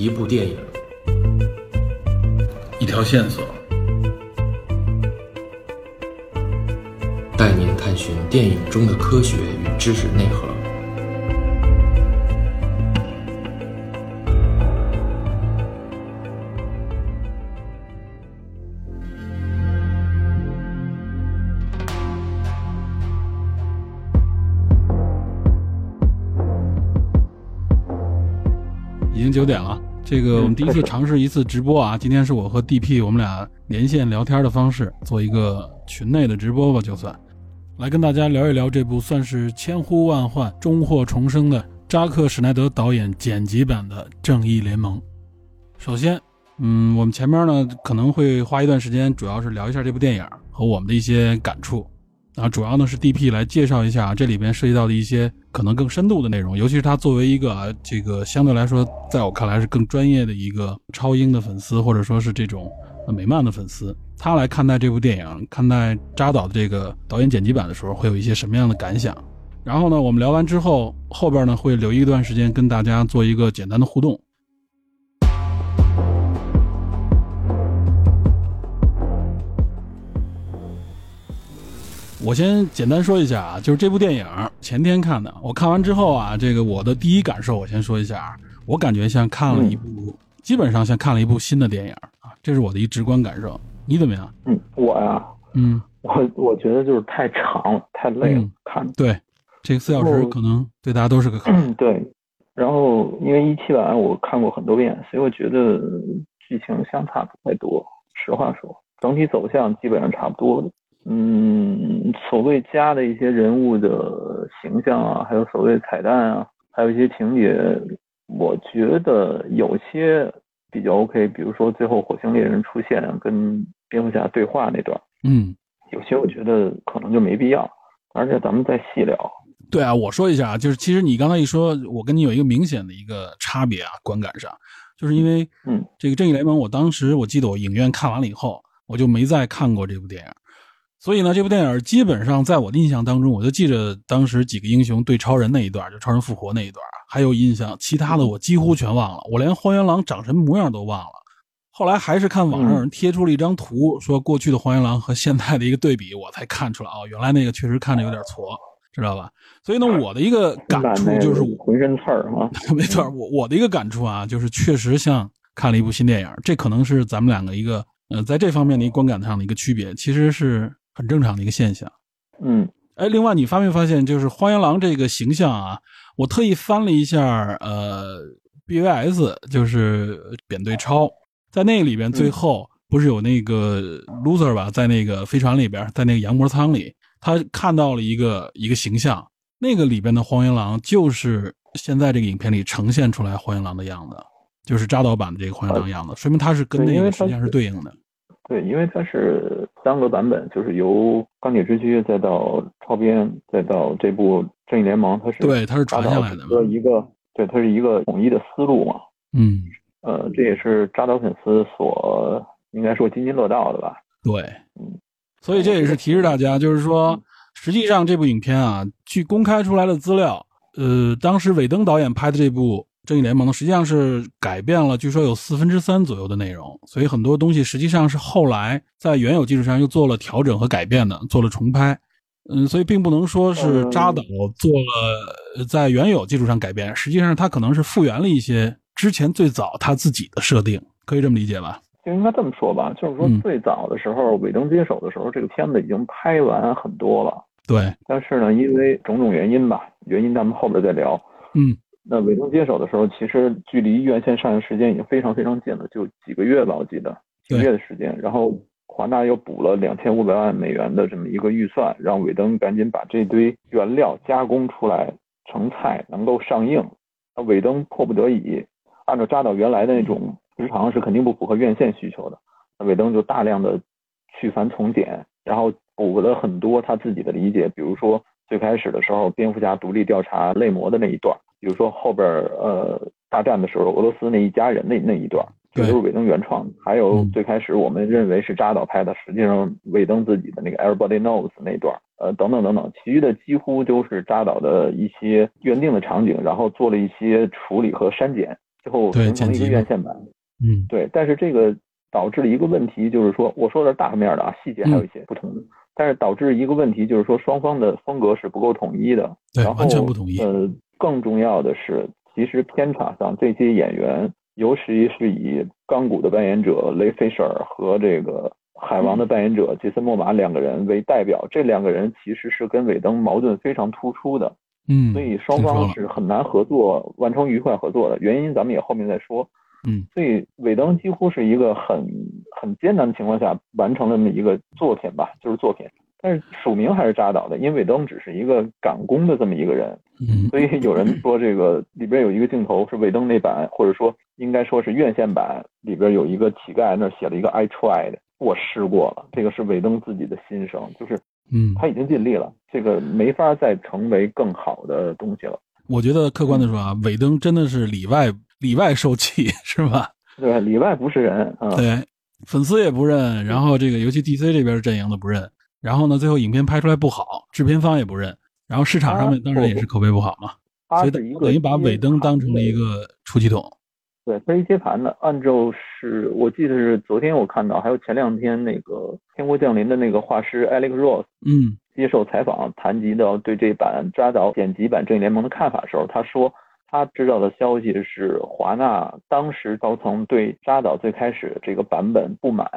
一部电影，一条线索，带您探寻电影中的科学与知识内核。已经九点了。这个我们第一次尝试一次直播啊，今天是我和 DP 我们俩连线聊天的方式，做一个群内的直播吧，就算来跟大家聊一聊这部算是千呼万唤、终获重生的扎克·史奈德导演剪辑版的《正义联盟》。首先，嗯，我们前面呢可能会花一段时间，主要是聊一下这部电影和我们的一些感触。啊，主要呢是 DP 来介绍一下这里边涉及到的一些可能更深度的内容，尤其是他作为一个啊，这个相对来说，在我看来是更专业的一个超英的粉丝，或者说是这种美漫的粉丝，他来看待这部电影，看待扎导的这个导演剪辑版的时候，会有一些什么样的感想？然后呢，我们聊完之后，后边呢会留一段时间跟大家做一个简单的互动。我先简单说一下啊，就是这部电影前天看的，我看完之后啊，这个我的第一感受我先说一下啊，我感觉像看了一部，基本上像看了一部新的电影啊，这是我的一直观感受。你怎么样？嗯，我呀，嗯，我我觉得就是太长了，太累了，看对，这个四小时可能对大家都是个坎。嗯对，然后因为一七版我看过很多遍，所以我觉得剧情相差不太多。实话说，整体走向基本上差不多的。嗯，所谓加的一些人物的形象啊，还有所谓彩蛋啊，还有一些情节，我觉得有些比较 OK。比如说最后火星猎人出现跟蝙蝠侠对话那段，嗯，有些我觉得可能就没必要。而且咱们再细聊。对啊，我说一下啊，就是其实你刚才一说，我跟你有一个明显的一个差别啊，观感上，就是因为嗯，这个正义联盟，我当时我记得我影院看完了以后，我就没再看过这部电影。所以呢，这部电影基本上在我的印象当中，我就记着当时几个英雄对超人那一段，就超人复活那一段，还有印象。其他的我几乎全忘了，我连荒原狼长什么模样都忘了。后来还是看网上有人贴出了一张图，说过去的荒原狼和现在的一个对比，我才看出来哦，原来那个确实看着有点矬，知道吧？所以呢，我的一个感触就是浑身刺儿啊，没错，我我的一个感触啊，就是确实像看了一部新电影。这可能是咱们两个一个呃，在这方面的一个观感上的一个区别，其实是。很正常的一个现象，嗯，哎，另外你发没发现，就是荒原狼这个形象啊，我特意翻了一下，呃，BVS 就是扁对超，在那个里边，最后不是有那个 loser 吧，在那个飞船里边，在那个羊膜舱里，他看到了一个一个形象，那个里边的荒原狼就是现在这个影片里呈现出来荒原狼的样子，就是扎导版的这个荒原狼样子，说明他是跟那个实际上是对应的。对，因为它是三个版本，就是由钢铁之躯再到超编，再到这部正义联盟，它是对，它是传下来的一个，对，它是一个统一的思路嘛。嗯，呃，这也是扎导粉丝所应该说津津乐道的吧？对，嗯，所以这也是提示大家，就是说，实际上这部影片啊，据公开出来的资料，呃，当时尾登导演拍的这部。正义联盟呢，实际上是改变了，据说有四分之三左右的内容，所以很多东西实际上是后来在原有基础上又做了调整和改变的，做了重拍。嗯，所以并不能说是扎导做了在原有基础上改变，实际上他可能是复原了一些之前最早他自己的设定，可以这么理解吧？就应该这么说吧，就是说最早的时候，尾灯接手的时候，这个片子已经拍完很多了。对，但是呢，因为种种原因吧，原因咱们后边再聊。嗯。那韦登接手的时候，其实距离院线上映时间已经非常非常近了，就几个月吧，我记得几个月的时间。然后华纳又补了两千五百万美元的这么一个预算，让韦登赶紧把这堆原料加工出来成菜，能够上映。那韦登迫不得已，按照扎导原来的那种时长是肯定不符合院线需求的。那韦登就大量的去繁从简，然后补了很多他自己的理解，比如说最开始的时候，蝙蝠侠独立调查类魔的那一段。比如说后边呃大战的时候，俄罗斯那一家人那那一段，这都是尾登原创。还有最开始我们认为是扎导拍的，实际上尾登自己的那个 Everybody Knows 那段，呃等等等等，其余的几乎都是扎导的一些原定的场景，然后做了一些处理和删减。最后对形成了一个院线版。嗯对，但是这个导致了一个问题，就是说，我说的是大面的啊，细节还有一些不同的，但是导致一个问题，就是说双方的风格是不够统一的，对然后完全不统一呃，更重要的是，其实片场上这些演员，尤其是以钢骨的扮演者雷菲舍尔和这个海王的扮演者杰森莫玛两个人为代表，这两个人其实是跟尾灯矛盾非常突出的，嗯，所以双方是很难合作完成愉快合作的。原因咱们也后面再说。嗯，所以尾灯几乎是一个很很艰难的情况下完成了那么一个作品吧，就是作品。但是署名还是扎导的，因为尾灯只是一个赶工的这么一个人，嗯 所以有人说这个里边有一个镜头是尾灯那版，或者说应该说是院线版里边有一个乞丐那儿写了一个 I tried，我试过了，这个是尾灯自己的心声，就是嗯，他已经尽力了，这个没法再成为更好的东西了。我觉得客观的说啊，尾灯真的是里外里外受气，是吧？对？里外不是人啊，对，粉丝也不认，然后这个尤其 DC 这边阵营的不认，然后呢，最后影片拍出来不好，制片方也不认，然后市场上面啊当然也是口碑不好嘛，所以等于把尾灯当成了一个。出气筒。对，它是接盘的。按照是我记得是昨天我看到，还有前两天那个《天国降临》的那个画师 Alex Ross 嗯接受采访，谈及到对这版扎导剪辑版《正义联盟》的看法的时候，他说他知道的消息是华纳当时高层对扎导最开始这个版本不满，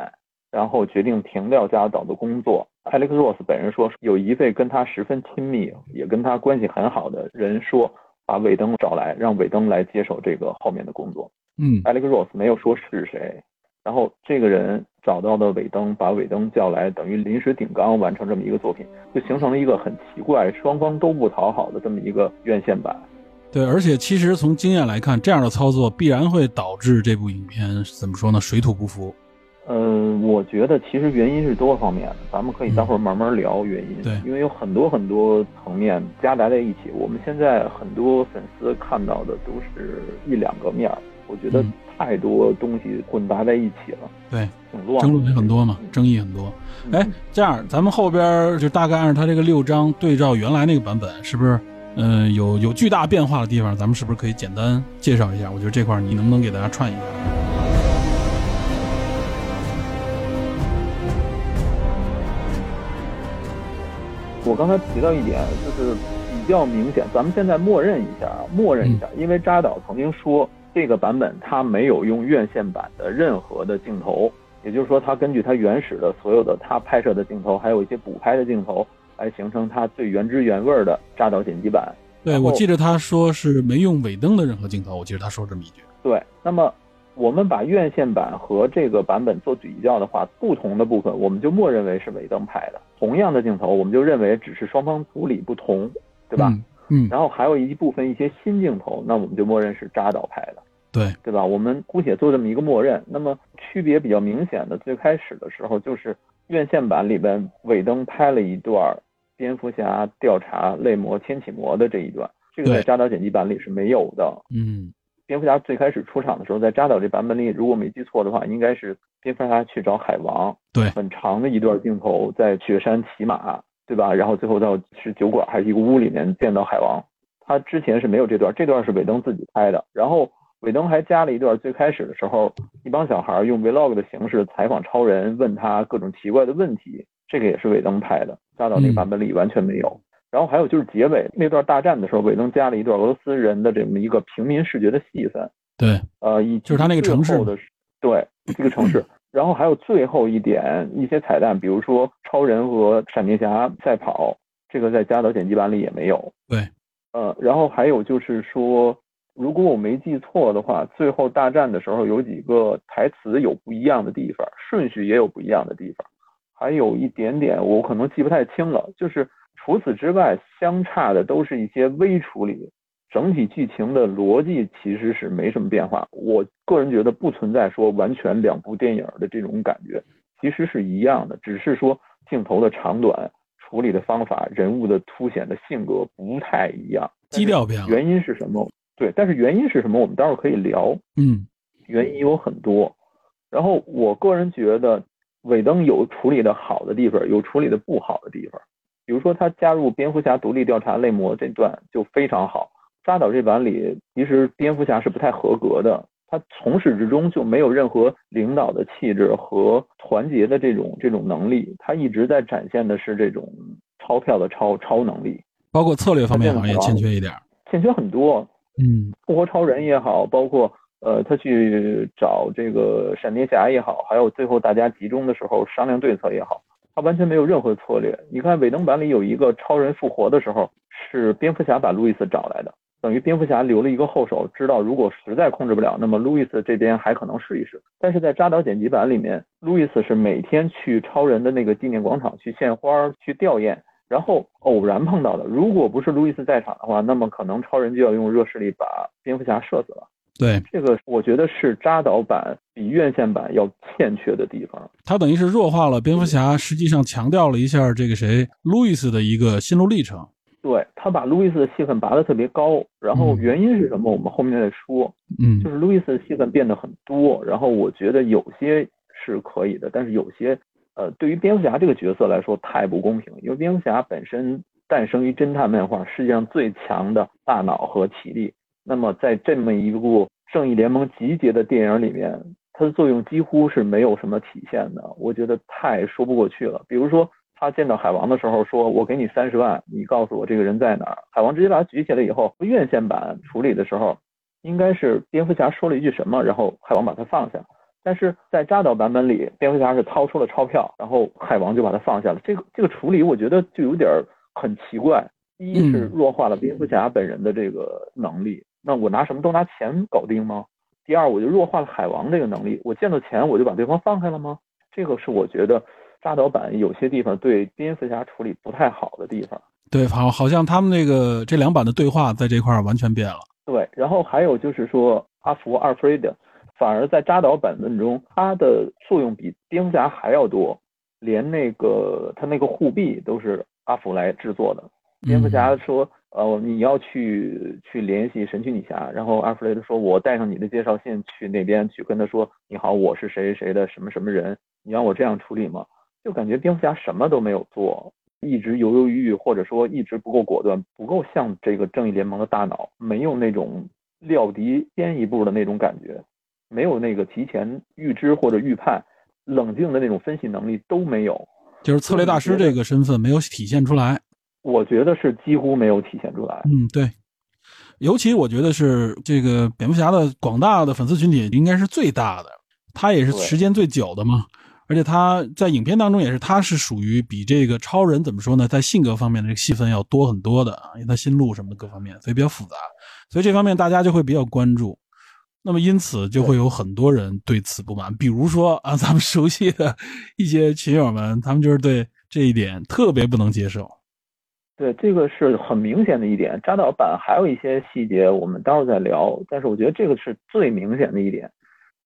然后决定停掉扎导的工作。Alex Ross 本人说，有一位跟他十分亲密，也跟他关系很好的人说，把韦登找来，让韦登来接手这个后面的工作。嗯 Alex Ross 没有说是谁，然后这个人找到的尾灯，把尾灯叫来，等于临时顶缸完成这么一个作品，就形成了一个很奇怪、双方都不讨好的这么一个院线版。对，而且其实从经验来看，这样的操作必然会导致这部影片怎么说呢？水土不服。呃，我觉得其实原因是多方面的，咱们可以待会儿慢慢聊原因。对因为有很多很多层面夹杂在一起。我们现在很多粉丝看到的都是一两个面儿，我觉得嗯太多东西混杂在一起了，对，挺乱的。争论也很多嘛，争议很多。嗯哎，这样咱们后边就大概按照他这个六章对照原来那个版本，是不是？嗯、有有巨大变化的地方，咱们是不是可以简单介绍一下？我觉得这块儿你能不能给大家串一下？我刚才提到一点，就是比较明显，咱们现在默认一下啊，默认一下，因为扎导曾经说这个版本他没有用院线版的任何的镜头，也就是说，他根据他原始的所有的他拍摄的镜头，还有一些补拍的镜头，来形成他最原汁原味的扎导剪辑版。对，我记得他说是没用尾灯的任何镜头，我记得他说这么一句。对，那么我们把院线版和这个版本做比较的话，不同的部分我们就默认为是尾灯拍的，同样的镜头我们就认为只是双方处理不同，对吧？嗯嗯，然后还有一部分一些新镜头，那我们就默认是扎导拍的，对，对吧？我们姑且做这么一个默认。那么区别比较明显的，最开始的时候就是院线版里边尾灯拍了一段蝙蝠侠调查泪魔天启魔的这一段，这个在扎导剪辑版里是没有的。嗯蝙蝠侠最开始出场的时候，在扎导这版本里，如果没记错的话，应该是蝙蝠侠去找海王，对很长的一段镜头，在雪山骑马，对吧？然后最后到是酒馆还是一个屋里面见到海王，他之前是没有这段，这段是尾灯自己拍的，然后尾灯还加了一段，最开始的时候，一帮小孩用 vlog 的形式采访超人，问他各种奇怪的问题，这个也是尾灯拍的，扎导那个版本里完全没有。然后还有就是结尾那段大战的时候，尾灯加了一段俄罗斯人的这么一个平民视觉的戏份，对，呃，以就是他那个城市的，对这个城市。然后还有最后一点一些彩蛋，比如说超人和闪电侠赛跑，这个在加导剪辑版里也没有。对，呃，然后还有就是说，如果我没记错的话，最后大战的时候有几个台词有不一样的地方，顺序也有不一样的地方，还有一点点我可能记不太清了，就是除此之外，相差的都是一些微处理，整体剧情的逻辑其实是没什么变化。我个人觉得不存在说完全两部电影的这种感觉，其实是一样的，只是说镜头的长短、处理的方法、人物的凸显的性格不太一样。基调变了。原因是什么？对，但是原因是什么？我们待会儿可以聊。嗯原因有很多，然后我个人觉得尾灯有处理的好的地方，有处理的不好的地方。比如说他加入蝙蝠侠独立调查类魔这段就非常好，扎导这版里，其实蝙蝠侠是不太合格的，他从始至终就没有任何领导的气质和团结的这种这种能力，他一直在展现的是这种钞票的超超能力，包括策略方面好像也欠缺一点，欠缺很多。嗯，复活超人也好，包括呃他去找这个闪电侠也好，还有最后大家集中的时候商量对策也好。他完全没有任何策略。你看尾灯版里有一个超人复活的时候，是蝙蝠侠把路易斯找来的，等于蝙蝠侠留了一个后手，知道如果实在控制不了，那么路易斯这边还可能试一试。但是在扎导剪辑版里面，路易斯是每天去超人的那个纪念广场去献花、去吊唁，然后偶然碰到的。如果不是路易斯在场的话，那么可能超人就要用热势力把蝙蝠侠射死了。对，这个我觉得是扎导版比院线版要欠缺的地方。它等于是弱化了蝙蝠侠，实际上强调了一下这个谁路易斯的一个心路历程。对他把路易斯的戏份拔得特别高，然后原因是什么？我们后面再说。嗯，就是路易斯的戏份变得很多，然后我觉得有些是可以的，但是有些呃，对于蝙蝠侠这个角色来说太不公平，因为蝙蝠侠本身诞生于侦探漫画，世界上最强的大脑和体力。那么在这么一部正义联盟集结的电影里面，它的作用几乎是没有什么体现的，我觉得太说不过去了。比如说他见到海王的时候，说我给你三十万，你告诉我这个人在哪儿。海王直接把他举起来以后，院线版处理的时候，应该是蝙蝠侠说了一句什么，然后海王把他放下。但是在扎导版本里，蝙蝠侠是掏出了钞票，然后海王就把他放下了。这个这个处理，我觉得就有点很奇怪。一是弱化了蝙蝠侠本人的这个能力。那我拿什么都拿钱搞定吗？第二，我就弱化了海王这个能力。我见到钱我就把对方放开了吗？这个是我觉得扎导版有些地方对蝙蝠侠处理不太好的地方。对，好，好像他们那个这两版的对话在这块完全变了。对，然后还有就是说阿福阿弗雷德，反而在扎导版本中，他的作用比蝙蝠侠还要多，连那个他那个护臂都是阿福来制作的。蝙蝠侠说。呃，你要去去联系神奇女侠，然后阿弗雷德说：“我带上你的介绍信去那边去跟他说，你好，我是谁谁的什么什么人，你让我这样处理吗？”就感觉蝙蝠侠什么都没有做，一直犹犹豫豫，或者说一直不够果断，不够像这个正义联盟的大脑，没有那种料敌先一步的那种感觉，没有那个提前预知或者预判，冷静的那种分析能力都没有，就是策略大师这个身份没有体现出来。我觉得是几乎没有体现出来。嗯，对，尤其我觉得是这个蝙蝠侠的广大的粉丝群体应该是最大的，他也是时间最久的嘛。而且他在影片当中也是，他是属于比这个超人怎么说呢，在性格方面的这个戏份要多很多的，因为他心路什么的各方面，所以比较复杂，所以这方面大家就会比较关注。那么因此就会有很多人对此不满，比如说啊，咱们熟悉的一些群友们，他们就是对这一点特别不能接受。对，这个是很明显的一点。扎导版还有一些细节，我们待会儿再聊。但是我觉得这个是最明显的一点。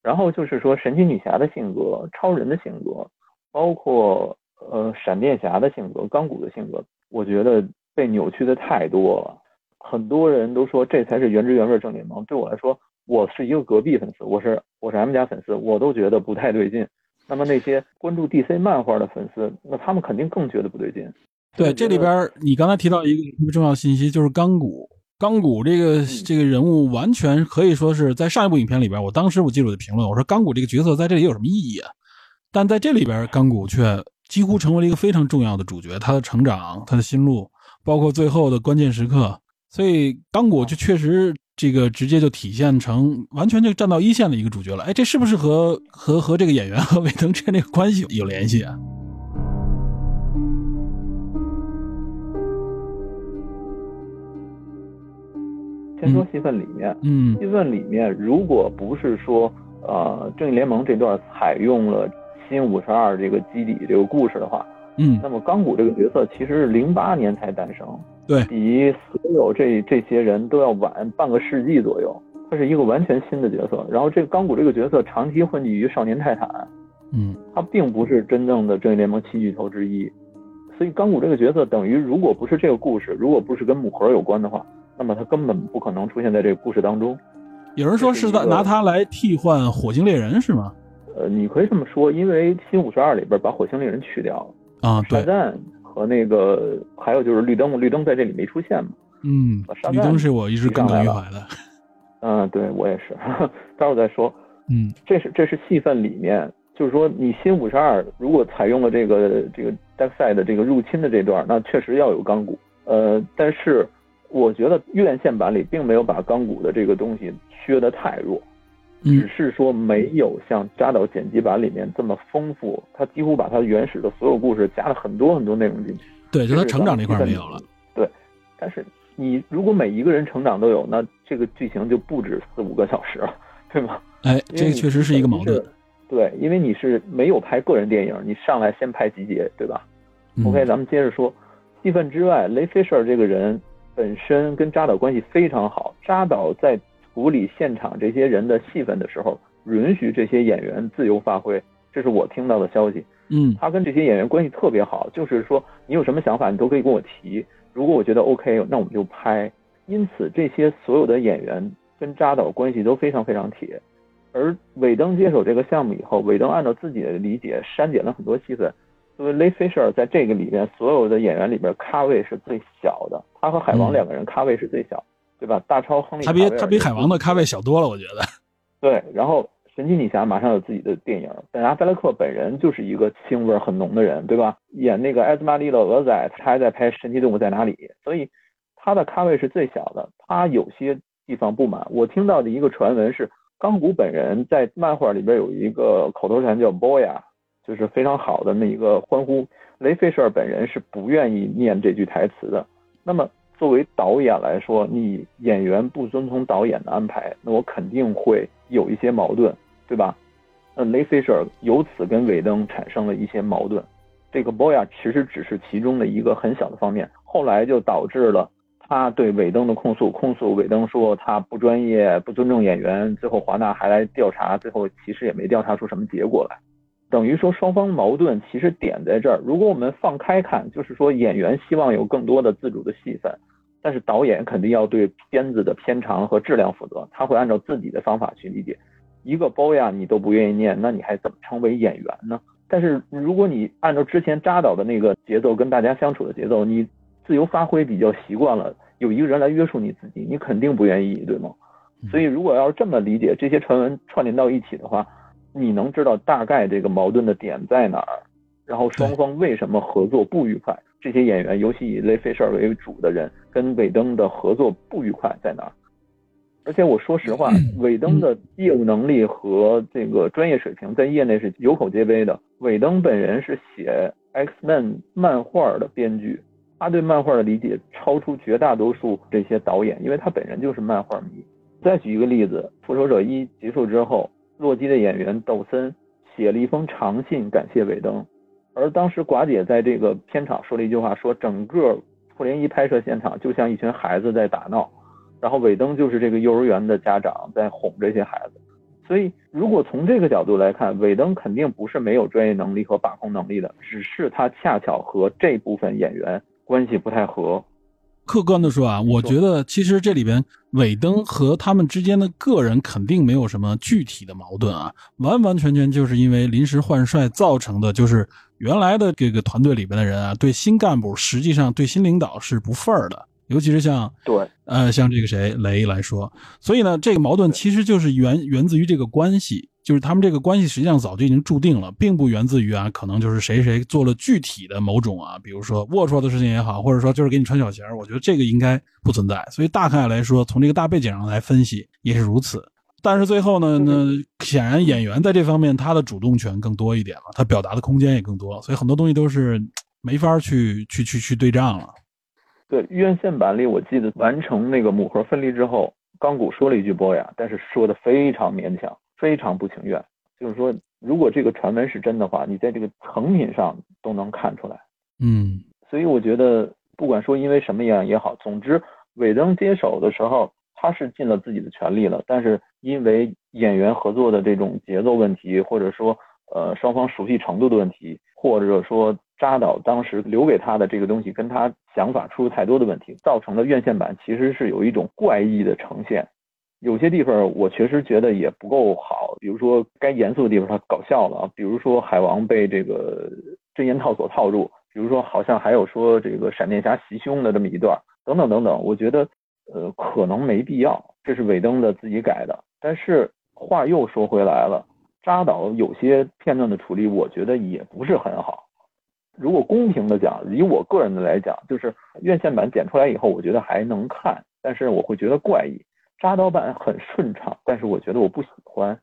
然后就是说，神奇女侠的性格、超人的性格，包括呃闪电侠的性格、钢骨的性格，我觉得被扭曲的太多了。很多人都说这才是原汁原味正联盟。对我来说，我是一个隔壁粉丝，我是我是 M 家粉丝，我都觉得不太对劲。那么那些关注 DC 漫画的粉丝，那他们肯定更觉得不对劲。对，这里边你刚才提到一个特别重要的信息，就是钢骨。钢骨这个这个人物完全可以说是在上一部影片里边，我当时我记住的评论，我说钢骨这个角色在这里有什么意义啊？但在这里边，钢骨却几乎成为了一个非常重要的主角，他的成长，他的心路，包括最后的关键时刻，所以钢骨就确实这个直接就体现成完全就站到一线的一个主角了。哎，这是不是和和和这个演员和魏登之间这个关系有联系啊？先说戏份里面，嗯，戏份里面，如果不是说，呃，正义联盟这段采用了新五十二这个基底这个故事的话，嗯，那么钢骨这个角色其实是零八年才诞生，对，比所有这这些人都要晚半个世纪左右，他是一个完全新的角色。然后这个钢骨这个角色长期混迹于少年泰坦，嗯，他并不是真正的正义联盟七巨头之一，所以钢骨这个角色等于如果不是这个故事，如果不是跟母盒有关的话。那么他根本不可能出现在这个故事当中。有人说是在拿他来替换火星猎人是吗？呃，你可以这么说，因为新五十二里边把火星猎人去掉了啊，对。和那个还有就是绿灯，绿灯在这里没出现嘛。嗯，绿灯是我一直耿耿于怀的。嗯，对我也是，待会儿再说。嗯，这是这是戏份里面，就是说你新五十二如果采用了这个这个 Dark Side 的这个入侵的这段，那确实要有钢骨。呃，但是我觉得院线版里并没有把钢骨的这个东西削得太弱，只是说没有像扎导剪辑版里面这么丰富，他几乎把他原始的所有故事加了很多很多内容进去。对，就他成长这块没有了。对，但是你如果每一个人成长都有，那这个剧情就不止四五个小时了，对吗？哎，这个确实是一个矛盾。对，因为你是没有拍个人电影，你上来先拍集结，对吧？OK，咱们接着说，戏份之外，雷菲舍尔这个人本身跟扎导关系非常好，扎导在处理现场这些人的戏份的时候，允许这些演员自由发挥，这是我听到的消息。嗯，他跟这些演员关系特别好，就是说你有什么想法，你都可以跟我提，如果我觉得 OK，那我们就拍。因此，这些所有的演员跟扎导关系都非常非常铁。而韦登接手这个项目以后，韦登按照自己的理解删减了很多戏份。作为雷菲舍尔在这个里边所有的演员里边咖位是最小的，他和海王两个人咖位是最小，对吧？大超、亨利，他比他比海王的咖位小多了，我觉得。对，然后神奇女侠马上有自己的电影，本阿弗莱克本人就是一个腥味很浓的人，对吧？演那个艾斯玛丽的鹅仔，他还在拍《神奇动物在哪里》，所以他的咖位是最小的。他有些地方不满，我听到的一个传闻是。钢骨本人在漫画里边有一个口头禅叫 “boya”，就是非常好的那一个欢呼。雷费舍尔本人是不愿意念这句台词的。那么作为导演来说，你演员不遵从导演的安排，那我肯定会有一些矛盾，对吧？那雷费舍尔由此跟韦登产生了一些矛盾。这个 “boya” 其实只是其中的一个很小的方面，后来就导致了。他对尾灯的控诉，控诉尾灯说他不专业、不尊重演员。最后华纳还来调查，最后其实也没调查出什么结果来。等于说双方矛盾其实点在这儿。如果我们放开看，就是说演员希望有更多的自主的戏份，但是导演肯定要对片子的片长和质量负责，他会按照自己的方法去理解。一个包呀你都不愿意念，那你还怎么成为演员呢？但是如果你按照之前扎导的那个节奏跟大家相处的节奏，你。自由发挥比较习惯了，有一个人来约束你自己，你肯定不愿意，对吗？所以如果要是这么理解这些传闻串联到一起的话，你能知道大概这个矛盾的点在哪儿，然后双方为什么合作不愉快？这些演员，尤其以雷菲舍尔为主的人，跟韦登的合作不愉快在哪儿？而且我说实话，韦登的业务能力和这个专业水平在业内是有口皆碑的。韦登本人是写 X Men 漫画的编剧。他对漫画的理解超出绝大多数这些导演，因为他本人就是漫画迷。再举一个例子，《复仇者一》结束之后，洛基的演员抖森写了一封长信感谢韦登，而当时寡姐在这个片场说了一句话，说整个复联一拍摄现场就像一群孩子在打闹，然后韦登就是这个幼儿园的家长在哄这些孩子。所以，如果从这个角度来看，韦登肯定不是没有专业能力和把控能力的，只是他恰巧和这部分演员。关系不太和，客观的说啊，我觉得其实这里边韦登和他们之间的个人肯定没有什么具体的矛盾啊，完完全全就是因为临时换帅造成的，就是原来的这个团队里边的人啊，对新干部实际上对新领导是不忿儿的，尤其是像对。呃像这个谁雷来说，所以呢，这个矛盾其实就是源源自于这个关系。就是他们这个关系实际上早就已经注定了，并不源自于啊，可能就是谁谁做了具体的某种啊，比如说龌龊的事情也好，或者说就是给你穿小鞋我觉得这个应该不存在。所以大概来说，从这个大背景上来分析也是如此。但是最后呢，那显然演员在这方面他的主动权更多一点了，他表达的空间也更多，所以很多东西都是没法去去去去对仗了。对院线版里，我记得完成那个母盒分离之后，钢骨说了一句“波呀”，但是说的非常勉强。非常不情愿，就是说，如果这个传闻是真的话，你在这个成品上都能看出来。嗯，所以我觉得，不管说因为什么样也好，总之，韦登接手的时候，他是尽了自己的全力了。但是因为演员合作的这种节奏问题，或者说呃双方熟悉程度的问题，或者说扎导当时留给他的这个东西跟他想法出入太多的问题，造成了院线版其实是有一种怪异的呈现。有些地方我确实觉得也不够好，比如说该严肃的地方他搞笑了，比如说海王被这个 真言套所套住，比如说好像还有说这个闪电侠袭胸的这么一段，等等等等，我觉得呃可能没必要，这是尾灯的自己改的。但是话又说回来了，扎导有些片段的处理，我觉得也不是很好。如果公平的讲，以我个人的来讲，就是院线版剪出来以后，我觉得还能看，但是我会觉得怪异。扎导版很顺畅，但是我觉得我不喜欢，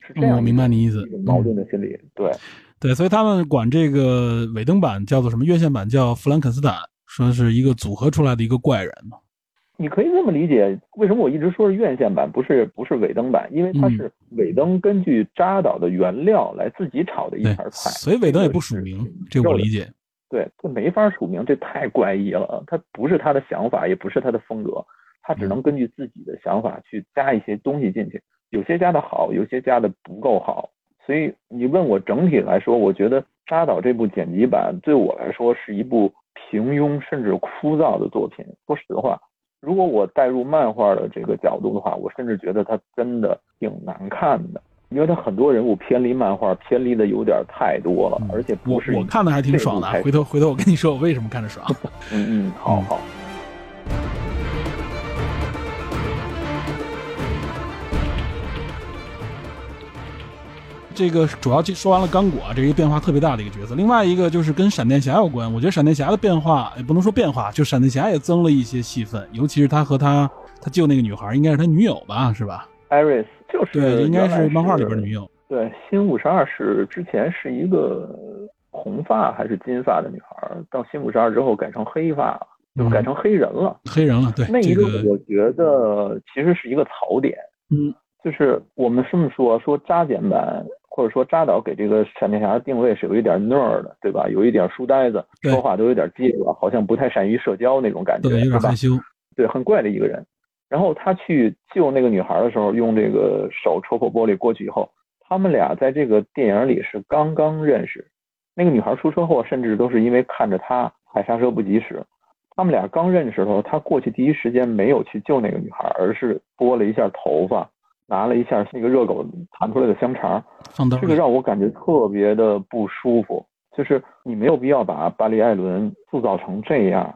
是这样。我明白你意思，矛盾的心理，对，对，所以他们管这个尾灯版叫做什么？院线版叫弗兰肯斯坦，说是一个组合出来的一个怪人嘛。你可以这么理解，为什么我一直说是院线版，不是不是尾灯版？因为它是尾灯根据扎导的原料来自己炒的一盘菜，所以尾灯也不署名，这我理解。对，这没法署名，这太怪异了。他不是他的想法，也不是他的风格，他只能根据自己的想法去加一些东西进去，有些加的好，有些加的不够好。所以你问我整体来说，我觉得扎导这部剪辑版对我来说是一部平庸甚至枯燥的作品。说实话。如果我带入漫画的这个角度的话，我甚至觉得它真的挺难看的，因为它很多人物偏离漫画，偏离的有点太多了，而且不是我看的还挺爽的。回头回头我跟你说我为什么看着爽。嗯嗯，好好。这个主要说完了刚果这一个变化特别大的一个角色，另外一个就是跟闪电侠有关。我觉得闪电侠的变化也不能说变化，就闪电侠也增了一些戏份，尤其是他和他他救那个女孩，应该是他女友吧，是吧？Iris 就是对，应该是漫画里边的女友。对，新五十二是之前是一个红发还是金发的女孩，到新五十二之后改成黑发，就改成黑人了。黑人了，对。那一个我觉得其实是一个槽点。嗯，就是我们这么说，说扎剪版。或者说扎导给这个闪电侠的定位是有一点 nerd 的，对吧？有一点书呆子，说话都有点结巴，好像不太善于社交那种感觉，对，有点害羞，对，很怪的一个人。然后他去救那个女孩的时候，用这个手戳破玻璃过去以后，他们俩在这个电影里是刚刚认识。那个女孩出车祸，甚至都是因为看着他踩刹车不及时。他们俩刚认识的时候，他过去第一时间没有去救那个女孩，而是拨了一下头发。拿了一下那个热狗弹出来的香肠，这个让我感觉特别的不舒服。就是你没有必要把巴黎·艾伦塑造成这样，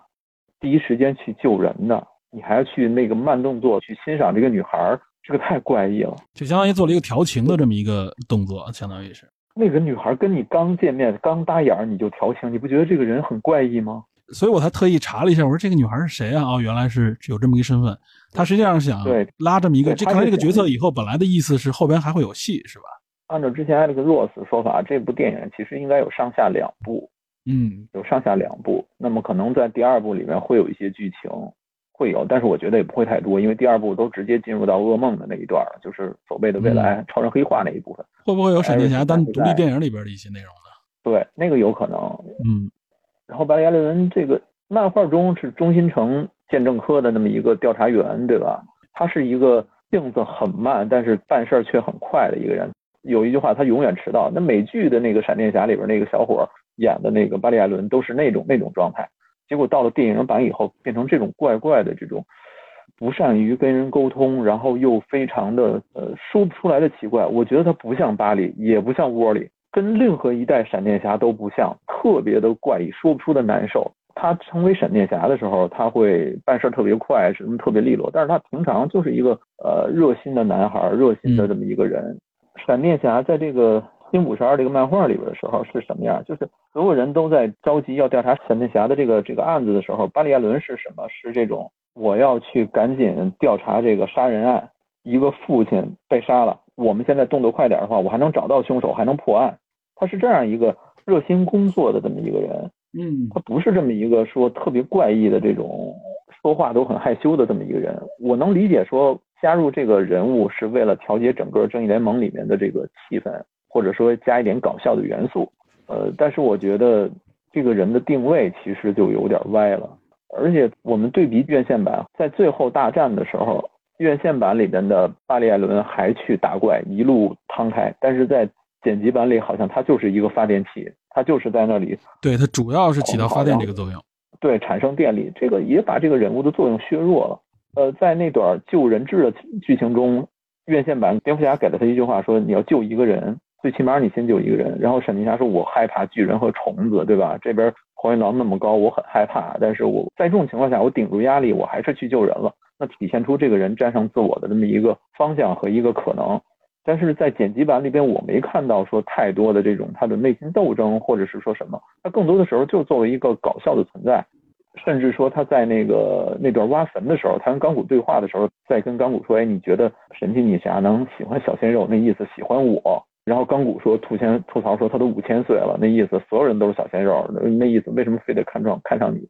第一时间去救人的，你还要去那个慢动作去欣赏这个女孩，这个太怪异了。就相当于做了一个调情的这么一个动作，相当于是那个女孩跟你刚见面、刚搭眼你就调情，你不觉得这个人很怪异吗？所以我才特意查了一下，我说这个女孩是谁啊？哦，原来是有这么一个身份。他实际上想拉这么一个，这看来这个角色以后本来的意思是后边还会有戏，是吧？按照之前艾利克·罗斯说法，这部电影其实应该有上下两部。嗯，有上下两部。那么可能在第二部里面会有一些剧情，会有，但是我觉得也不会太多，因为第二部都直接进入到噩梦的那一段了，就是所谓的未来超人黑化那一部分。会不会有闪电侠单独立电影里边的一些内容呢？对，那个有可能。嗯。然后巴里·艾伦这个。漫画中是中心城鉴证科的那么一个调查员，对吧？他是一个性子很慢，但是办事儿却很快的一个人。有一句话，他永远迟到。那美剧的那个闪电侠里边那个小伙演的那个巴里艾伦都是那种那种状态，结果到了电影版以后变成这种怪怪的这种不善于跟人沟通，然后又非常的呃说不出来的奇怪。我觉得他不像巴里，也不像窝里，跟任何一代闪电侠都不像，特别的怪异，说不出的难受。他成为闪电侠的时候，他会办事特别快，什么特别利落。但是他平常就是一个呃热心的男孩，热心的这么一个人。闪电侠在这个新五十二这个漫画里边的时候是什么样？就是所有人都在着急要调查闪电侠的这个这个案子的时候，巴里亚伦是什么？是这种我要去赶紧调查这个杀人案，一个父亲被杀了。我们现在动作快点的话，我还能找到凶手，还能破案。他是这样一个热心工作的这么一个人。嗯，他不是这么一个说特别怪异的这种说话都很害羞的这么一个人。我能理解说加入这个人物是为了调节整个正义联盟里面的这个气氛，或者说加一点搞笑的元素。呃，但是我觉得这个人的定位其实就有点歪了。而且我们对比院线版，在最后大战的时候，院线版里边的巴里艾伦还去打怪，一路趟开，但是在剪辑版里好像它就是一个发电器。它就是在那里，对它主要是起到发电这个作用，对产生电力，这个也把这个人物的作用削弱了。呃，在那段救人质的剧情中，院线版蝙蝠侠给了他一句话，说你要救一个人，最起码你先救一个人。然后闪电侠说，我害怕巨人和虫子，对吧？这边黄玉郎那么高，我很害怕，但是我在这种情况下，我顶住压力，我还是去救人了。那体现出这个人战胜自我的这么一个方向和一个可能。但是在剪辑版里边，我没看到说太多的这种他的内心斗争，或者是说什么，他更多的时候就作为一个搞笑的存在。甚至说他在那个那段挖坟的时候，他跟钢骨对话的时候，在跟钢骨说：“哎，你觉得神奇女侠能喜欢小鲜肉？那意思喜欢我？”然后钢骨说：“吐槽吐槽说他都五千岁了，那意思所有人都是小鲜肉，那意思为什么非得看上看上你？”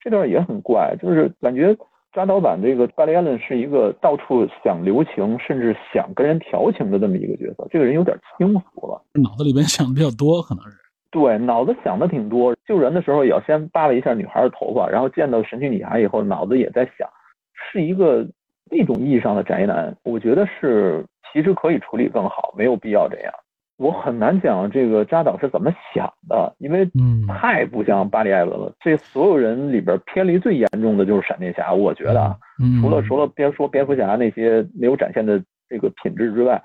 这段也很怪，就是感觉扎导版这个巴里·艾伦是一个到处想留情，甚至想跟人调情的这么一个角色。这个人有点轻浮了，脑子里边想的比较多，可能是。对，脑子想的挺多，救人的时候也要先扒拉一下女孩的头发，然后见到神奇女侠以后，脑子也在想，是一个那种意义上的宅男。我觉得是，其实可以处理更好，没有必要这样。我很难讲这个扎导是怎么想的，因为太不像巴里艾伦了。这所有人里边偏离最严重的就是闪电侠，我觉得啊，除了除了别说蝙蝠侠那些没有展现的这个品质之外。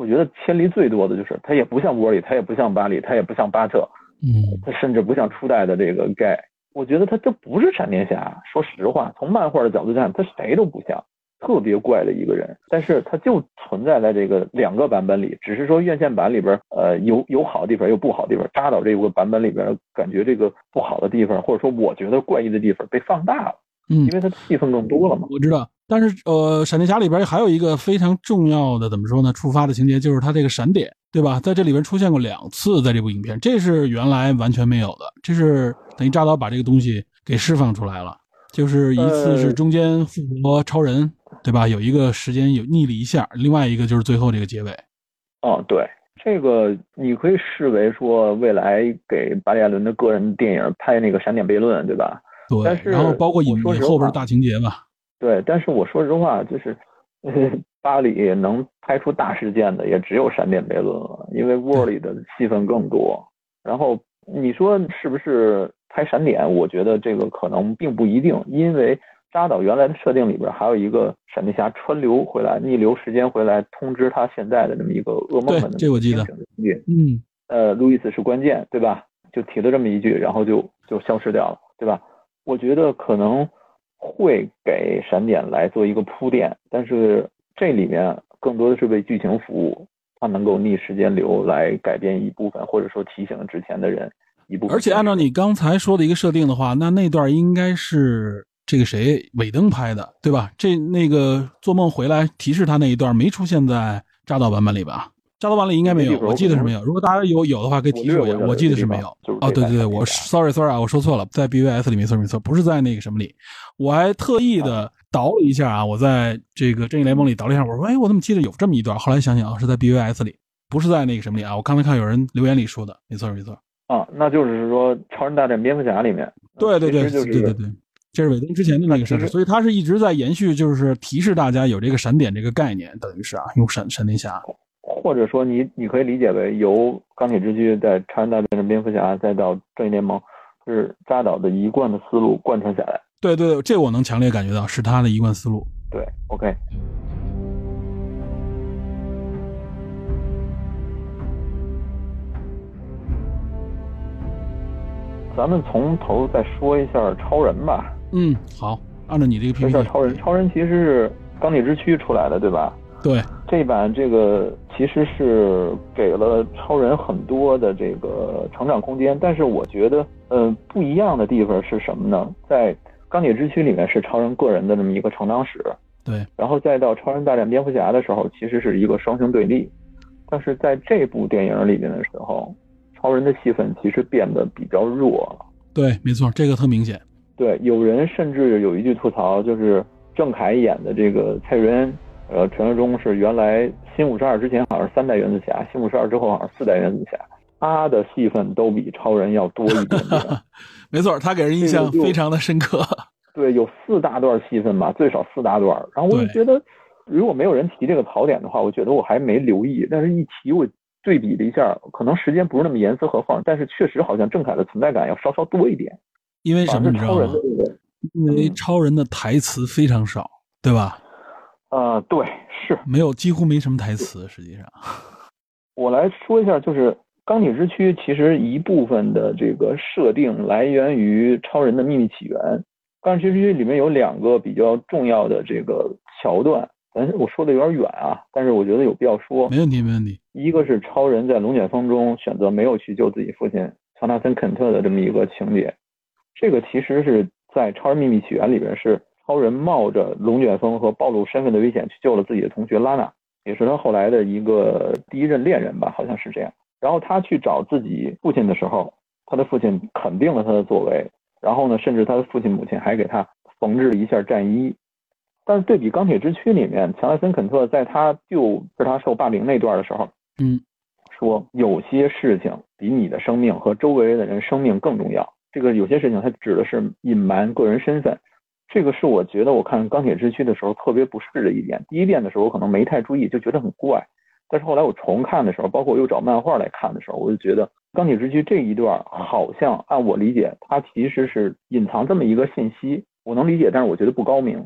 我觉得偏离最多的就是他也不像沃里，他也不像巴里，他也不像巴特，嗯，他甚至不像初代的这个盖。我觉得他这不是闪电侠。说实话，从漫画的角度看，他谁都不像，特别怪的一个人。但是他就存在在这个两个版本里，只是说院线版里边，呃，有有好的地方，有不好的地方。扎导这个版本里边，感觉这个不好的地方，或者说我觉得怪异的地方被放大了，嗯，因为他的戏份更多了嘛。我知道。但是，呃，闪电侠里边还有一个非常重要的，怎么说呢？触发的情节就是他这个闪点，对吧？在这里边出现过两次，在这部影片，这是原来完全没有的。这是等于扎导把这个东西给释放出来了。就是一次是中间复活超人，对吧？有一个时间有逆了一下，另外一个就是最后这个结尾。哦，对，这个你可以视为说未来给巴里·艾伦的个人电影拍那个闪点悖论，对吧？对。但是然后包括引后边大情节吧。对，但是我说实话，就是 巴里能拍出大事件的也只有闪电悖论了，因为沃里的戏份更多。然后你说是不是拍闪点？我觉得这个可能并不一定，因为扎导原来的设定里边还有一个闪电侠穿流回来、逆流时间回来通知他现在的这么一个噩梦的这我记得。嗯，呃，路易斯是关键，对吧？就提了这么一句，然后就就消失掉了，对吧？我觉得可能。会给闪点来做一个铺垫，但是这里面更多的是为剧情服务，它能够逆时间流来改变一部分，或者说提醒之前的人一部分。而且按照你刚才说的一个设定的话，那那段应该是这个谁尾灯拍的，对吧？这那个做梦回来提示他那一段没出现在扎导版本里吧？扎导版里应该没有，我记得是没有。如果大家有有的话，可以提示我一下。我记得是没有。哦，对对对，我 sorry sorry 啊，我说错了，在 BVS 里没错没错，不是在那个什么里。我还特意的倒了一下啊，我在这个正义联盟里倒了一下，我说，哎，我怎么记得有这么一段？后来想想啊，是在 BVS 里，不是在那个什么里啊。我刚才看有人留言里说的，没错没错。啊，那就是说《超人大战蝙蝠侠》里面。对对对对对对，这是尾灯之前的那个设置，所以他是一直在延续，就是提示大家有这个闪点这个概念，等于是啊，用闪闪电侠。或者说你你可以理解为由钢铁之躯在超人大战蝙蝠侠再到正义联盟，是扎导的一贯的思路贯穿下来。对对，这我能强烈感觉到是他的一贯思路。对，OK。咱们从头再说一下超人吧。嗯，好，按照你这个评价，超人，超人其实是钢铁之躯出来的，对吧？对，这版这个其实是给了超人很多的这个成长空间，但是我觉得，呃，不一样的地方是什么呢？在钢铁之躯里面是超人个人的这么一个成长史，对，然后再到超人大战蝙蝠侠的时候，其实是一个双雄对立，但是在这部电影里面的时候，超人的戏份其实变得比较弱了。对，没错，这个特明显。对，有人甚至有一句吐槽，就是郑恺演的这个蔡瑞恩。呃，传说中是原来新五十二之前好像是三代原子侠，新五十二之后好像四代原子侠，他的戏份都比超人要多一点。没错，他给人印象非常的深刻。对，有四大段戏份吧，最少四大段。然后我就觉得，如果没有人提这个槽点的话，我觉得我还没留意。但是一提，我对比了一下，可能时间不是那么严丝合缝，但是确实好像郑恺的存在感要稍稍多一点。因为什么？你知道吗？因为超人的台词非常少，对吧？呃，对，是没有，几乎没什么台词。实际上，我来说一下，就是钢铁之躯其实一部分的这个设定来源于超人的秘密起源。钢铁之躯里面有两个比较重要的这个桥段，咱我说的有点远啊，但是我觉得有必要说。没问题，没问题。一个是超人在龙卷风中选择没有去救自己父亲乔纳森·肯特的这么一个情节，这个其实是在《超人秘密起源》里边是超人冒着龙卷风和暴露身份的危险去救了自己的同学拉娜，也是他后来的一个第一任恋人吧，好像是这样。然后他去找自己父亲的时候，他的父亲肯定了他的作为，然后呢，甚至他的父亲母亲还给他缝制了一下战衣。但是对比《钢铁之躯》里面，乔纳森·肯特在他救是他受霸凌那段的时候，嗯，说有些事情比你的生命和周围的人生命更重要。这个有些事情，他指的是隐瞒个人身份。这个是我觉得我看《钢铁之躯》的时候特别不适的一点。第一遍的时候，我可能没太注意，就觉得很怪。但是后来我重看的时候，包括我又找漫画来看的时候，我就觉得《钢铁之躯》这一段好像按我理解，它其实是隐藏这么一个信息。我能理解，但是我觉得不高明。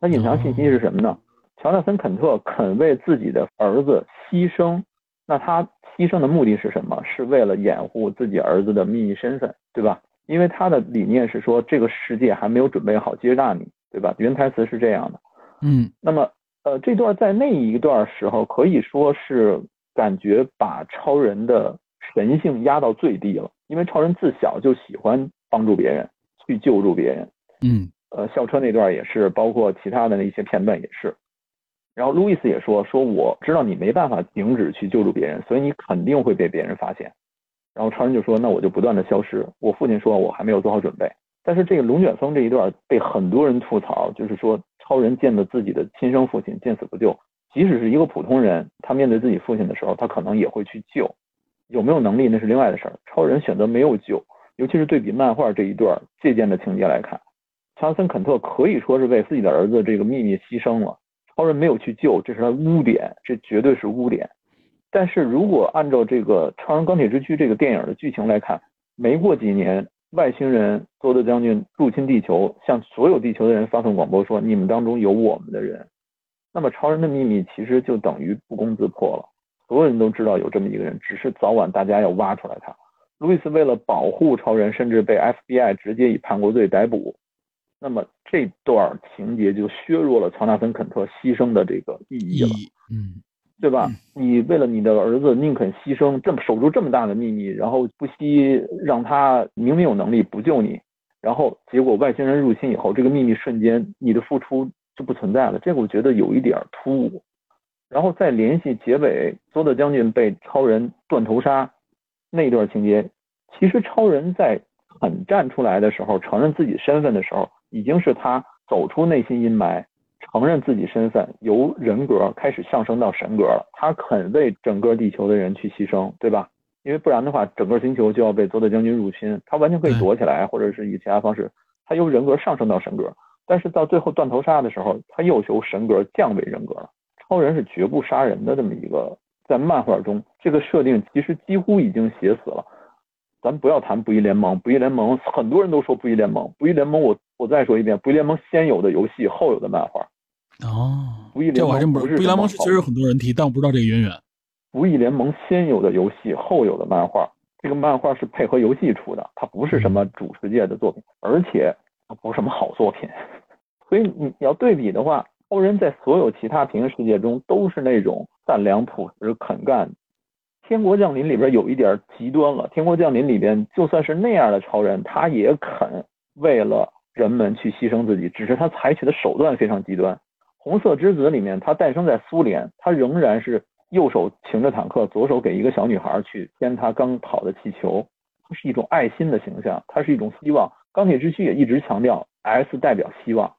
它隐藏信息是什么呢？乔纳森·肯特肯为自己的儿子牺牲，那他牺牲的目的是什么？是为了掩护自己儿子的秘密身份，对吧？因为他的理念是说，这个世界还没有准备好接纳你，对吧？原台词是这样的。嗯，那么。呃，这段在那一段时候可以说是感觉把超人的神性压到最低了，因为超人自小就喜欢帮助别人，去救助别人。嗯，呃，校车那段也是，包括其他的那些片段也是。然后路易斯也说，说我知道你没办法停止去救助别人，所以你肯定会被别人发现。然后超人就说，那我就不断的消失。我父亲说我还没有做好准备。但是这个龙卷风这一段被很多人吐槽，就是说。超人见了自己的亲生父亲见死不救，即使是一个普通人，他面对自己父亲的时候，他可能也会去救，有没有能力那是另外的事儿。超人选择没有救，尤其是对比漫画这一段借鉴的情节来看，乔森·肯特可以说是为自己的儿子这个秘密牺牲了。超人没有去救，这是他污点，这绝对是污点。但是如果按照这个《超人钢铁之躯》这个电影的剧情来看，没过几年。外星人多德将军入侵地球，向所有地球的人发送广播说：“你们当中有我们的人。”那么超人的秘密其实就等于不攻自破了。所有人都知道有这么一个人，只是早晚大家要挖出来他。路易斯为了保护超人，甚至被 FBI 直接以叛国罪逮捕。那么这段情节就削弱了乔纳森·肯特牺牲的这个意义了。嗯。对吧？你为了你的儿子宁肯牺牲，这么守住这么大的秘密，然后不惜让他明明有能力不救你，然后结果外星人入侵以后，这个秘密瞬间你的付出就不存在了。这个我觉得有一点突兀。然后再联系结尾，佐德将军被超人断头杀那段情节，其实超人在很站出来的时候，承认自己身份的时候，已经是他走出内心阴霾。承认自己身份，由人格开始上升到神格了。他肯为整个地球的人去牺牲，对吧？因为不然的话，整个星球就要被佐德将军入侵。他完全可以躲起来，或者是以其他方式。他由人格上升到神格，但是到最后断头杀的时候，他又由神格降为人格了。超人是绝不杀人的这么一个，在漫画中这个设定其实几乎已经写死了。咱不要谈不义联盟，不义联盟很多人都说不义联盟，不义联盟我我再说一遍，不义联盟先有的游戏，后有的漫画。哦，不义联盟不是不义联盟是其实有很多人提，但我不知道这个渊源。不义联盟先有的游戏，后有的漫画。这个漫画是配合游戏出的，它不是什么主世界的作品，而且它不是什么好作品。所以你你要对比的话，超人在所有其他平行世界中都是那种善良朴实、肯干。天国降临里边有一点极端了。天国降临里边就算是那样的超人，他也肯为了人们去牺牲自己，只是他采取的手段非常极端。红色之子里面，他诞生在苏联，他仍然是右手擎着坦克，左手给一个小女孩去牵他刚跑的气球，它是一种爱心的形象，它是一种希望。钢铁之躯也一直强调 S 代表希望，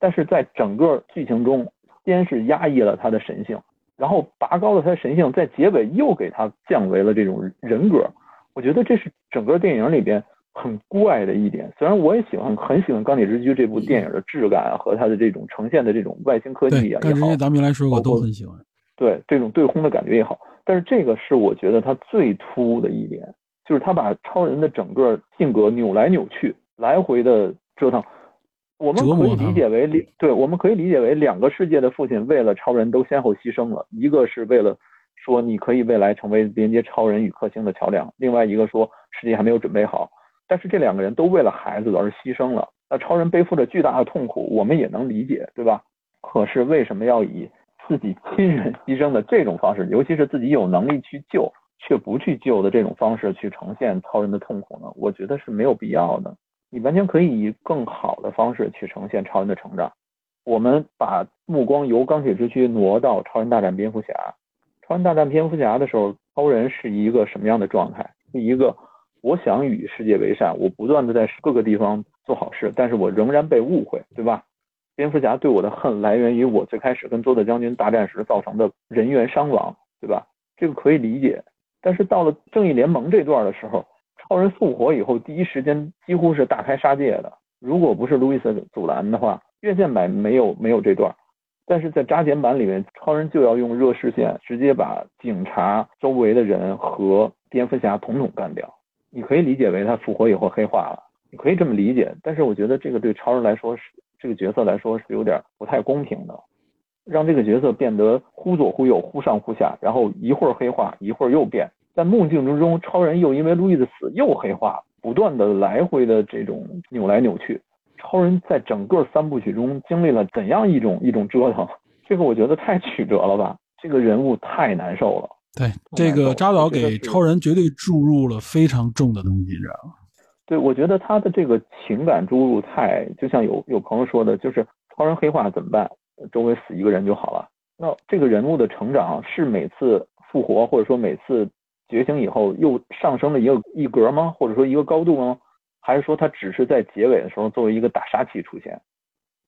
但是在整个剧情中，先是压抑了他的神性，然后拔高了他的神性，在结尾又给他降为了这种人格。我觉得这是整个电影里边。很怪的一点，虽然我也喜欢，很喜欢《钢铁之躯》这部电影的质感和它的这种呈现的这种外星科技也好，咱们来说过都很喜欢。对这种对轰的感觉也好，但是这个是我觉得它最突的一点，就是他把超人的整个性格扭来扭去，来回的折腾。我们可以理解为两对，我们可以理解为两个世界的父亲为了超人都先后牺牲了，一个是为了说你可以未来成为连接超人与克星的桥梁，另外一个说世界还没有准备好。但是这两个人都为了孩子而牺牲了，那超人背负着巨大的痛苦，我们也能理解，对吧？可是为什么要以自己亲人牺牲的这种方式，尤其是自己有能力去救却不去救的这种方式去呈现超人的痛苦呢？我觉得是没有必要的。你完全可以以更好的方式去呈现超人的成长。我们把目光由钢铁之躯挪到超人大战蝙蝠侠。超人大战蝙蝠侠的时候，超人是一个什么样的状态？是一个我想与世界为善，我不断的在各个地方做好事，但是我仍然被误会，对吧？蝙蝠侠对我的恨来源于我最开始跟多特将军大战时造成的人员伤亡，对吧？这个可以理解。但是到了正义联盟这段的时候，超人复活以后，第一时间几乎是大开杀戒的。如果不是路易斯阻拦的话，院线版没有没有这段。但是在扎剪版里面，超人就要用热视线直接把警察周围的人和蝙蝠侠统统干掉。你可以理解为他复活以后黑化了，你可以这么理解。但是我觉得这个对超人来说是这个角色来说是有点不太公平的，让这个角色变得忽左忽右、忽上忽下，然后一会儿黑化，一会儿又变。在梦境之中，超人又因为路易的死又黑化，不断的来回的这种扭来扭去。超人在整个三部曲中经历了怎样一种一种折腾？这个我觉得太曲折了吧？这个人物太难受了。对，这个扎导给超人绝对注入了非常重的东西，你知道吗？对，我觉得他的这个情感注入太，就像有有朋友说的，就是超人黑化怎么办？周围死一个人就好了。那这个人物的成长是每次复活，或者说每次觉醒以后又上升了一个一格吗？或者说一个高度吗？还是说他只是在结尾的时候作为一个大杀器出现？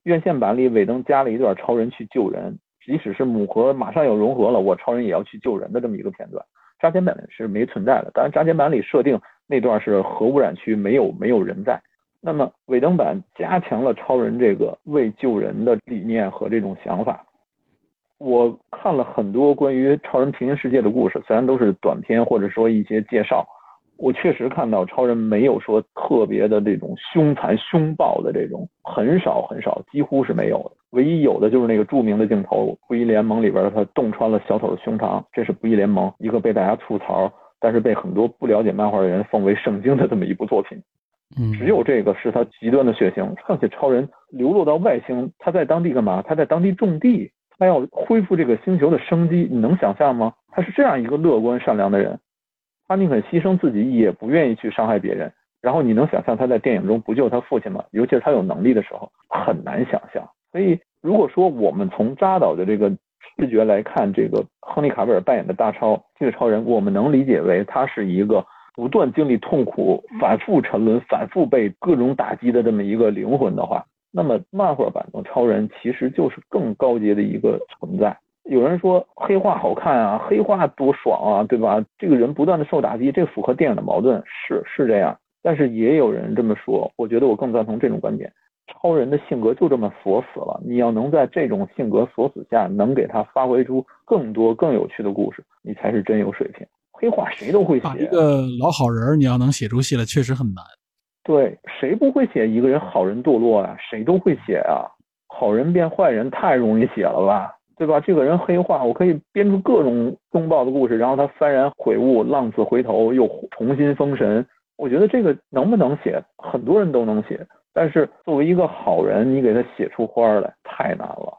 院线版里尾灯加了一段超人去救人，即使是母核马上要融合了，我超人也要去救人的这么一个片段。扎剪版是没存在的，当然扎剪版里设定那段是核污染区，没有没有人在。那么尾灯版加强了超人这个为救人的理念和这种想法。我看了很多关于超人平行世界的故事，虽然都是短片或者说一些介绍。我确实看到超人没有说特别的这种凶残凶暴的这种，很少很少，几乎是没有的。唯一有的就是那个著名的镜头，不义联盟里边他洞穿了小丑的胸膛，这是不义联盟一个被大家吐槽，但是被很多不了解漫画的人奉为圣经的这么一部作品。嗯，只有这个是他极端的血腥。况且超人流落到外星，他在当地干嘛？他在当地种地，他要恢复这个星球的生机。你能想象吗？他是这样一个乐观善良的人。他宁肯牺牲自己，也不愿意去伤害别人。然后你能想象他在电影中不救他父亲吗？尤其是他有能力的时候，很难想象。所以，如果说我们从扎导的这个视觉来看，这个亨利·卡维尔扮演的大超这个超人，我们能理解为他是一个不断经历痛苦、反复沉沦、反复被各种打击的这么一个灵魂的话，那么漫画版的超人其实就是更高阶的一个存在。有人说黑化好看啊，黑化多爽啊，对吧？这个人不断的受打击，这符合电影的矛盾，是是这样。但是也有人这么说，我觉得我更赞同这种观点。超人的性格就这么锁死了，你要能在这种性格锁死下，能给他发挥出更多更有趣的故事，你才是真有水平。黑化谁都会写，一个老好人，你要能写出戏来，确实很难。对，谁不会写一个人好人堕落啊？谁都会写啊。好人变坏人太容易写了吧？对吧？这个人黑化，我可以编出各种凶暴的故事，然后他幡然悔悟，浪子回头，又重新封神。我觉得这个能不能写，很多人都能写，但是作为一个好人，你给他写出花来太难了。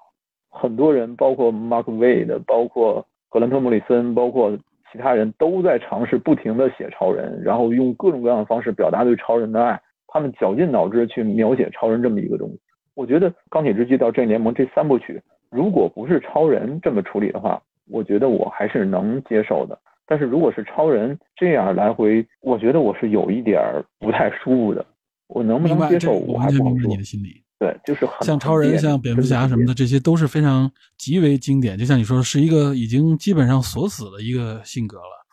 很多人，包括 Mark Wade，包括格兰特·莫里森，包括其他人都在尝试不停的写超人，然后用各种各样的方式表达对超人的爱。他们绞尽脑汁去描写超人这么一个东西。我觉得《钢铁之躯》到《正义联盟》这三部曲。如果不是超人这么处理的话，我觉得我还是能接受的。但是如果是超人这样来回，我觉得我是有一点不太舒服的。我能不能接受？我完全明白你的心理。对，就是很像超人、像蝙蝠侠什么的，这些都是非常极为经典。就像你说，是一个已经基本上锁死的一个性格了。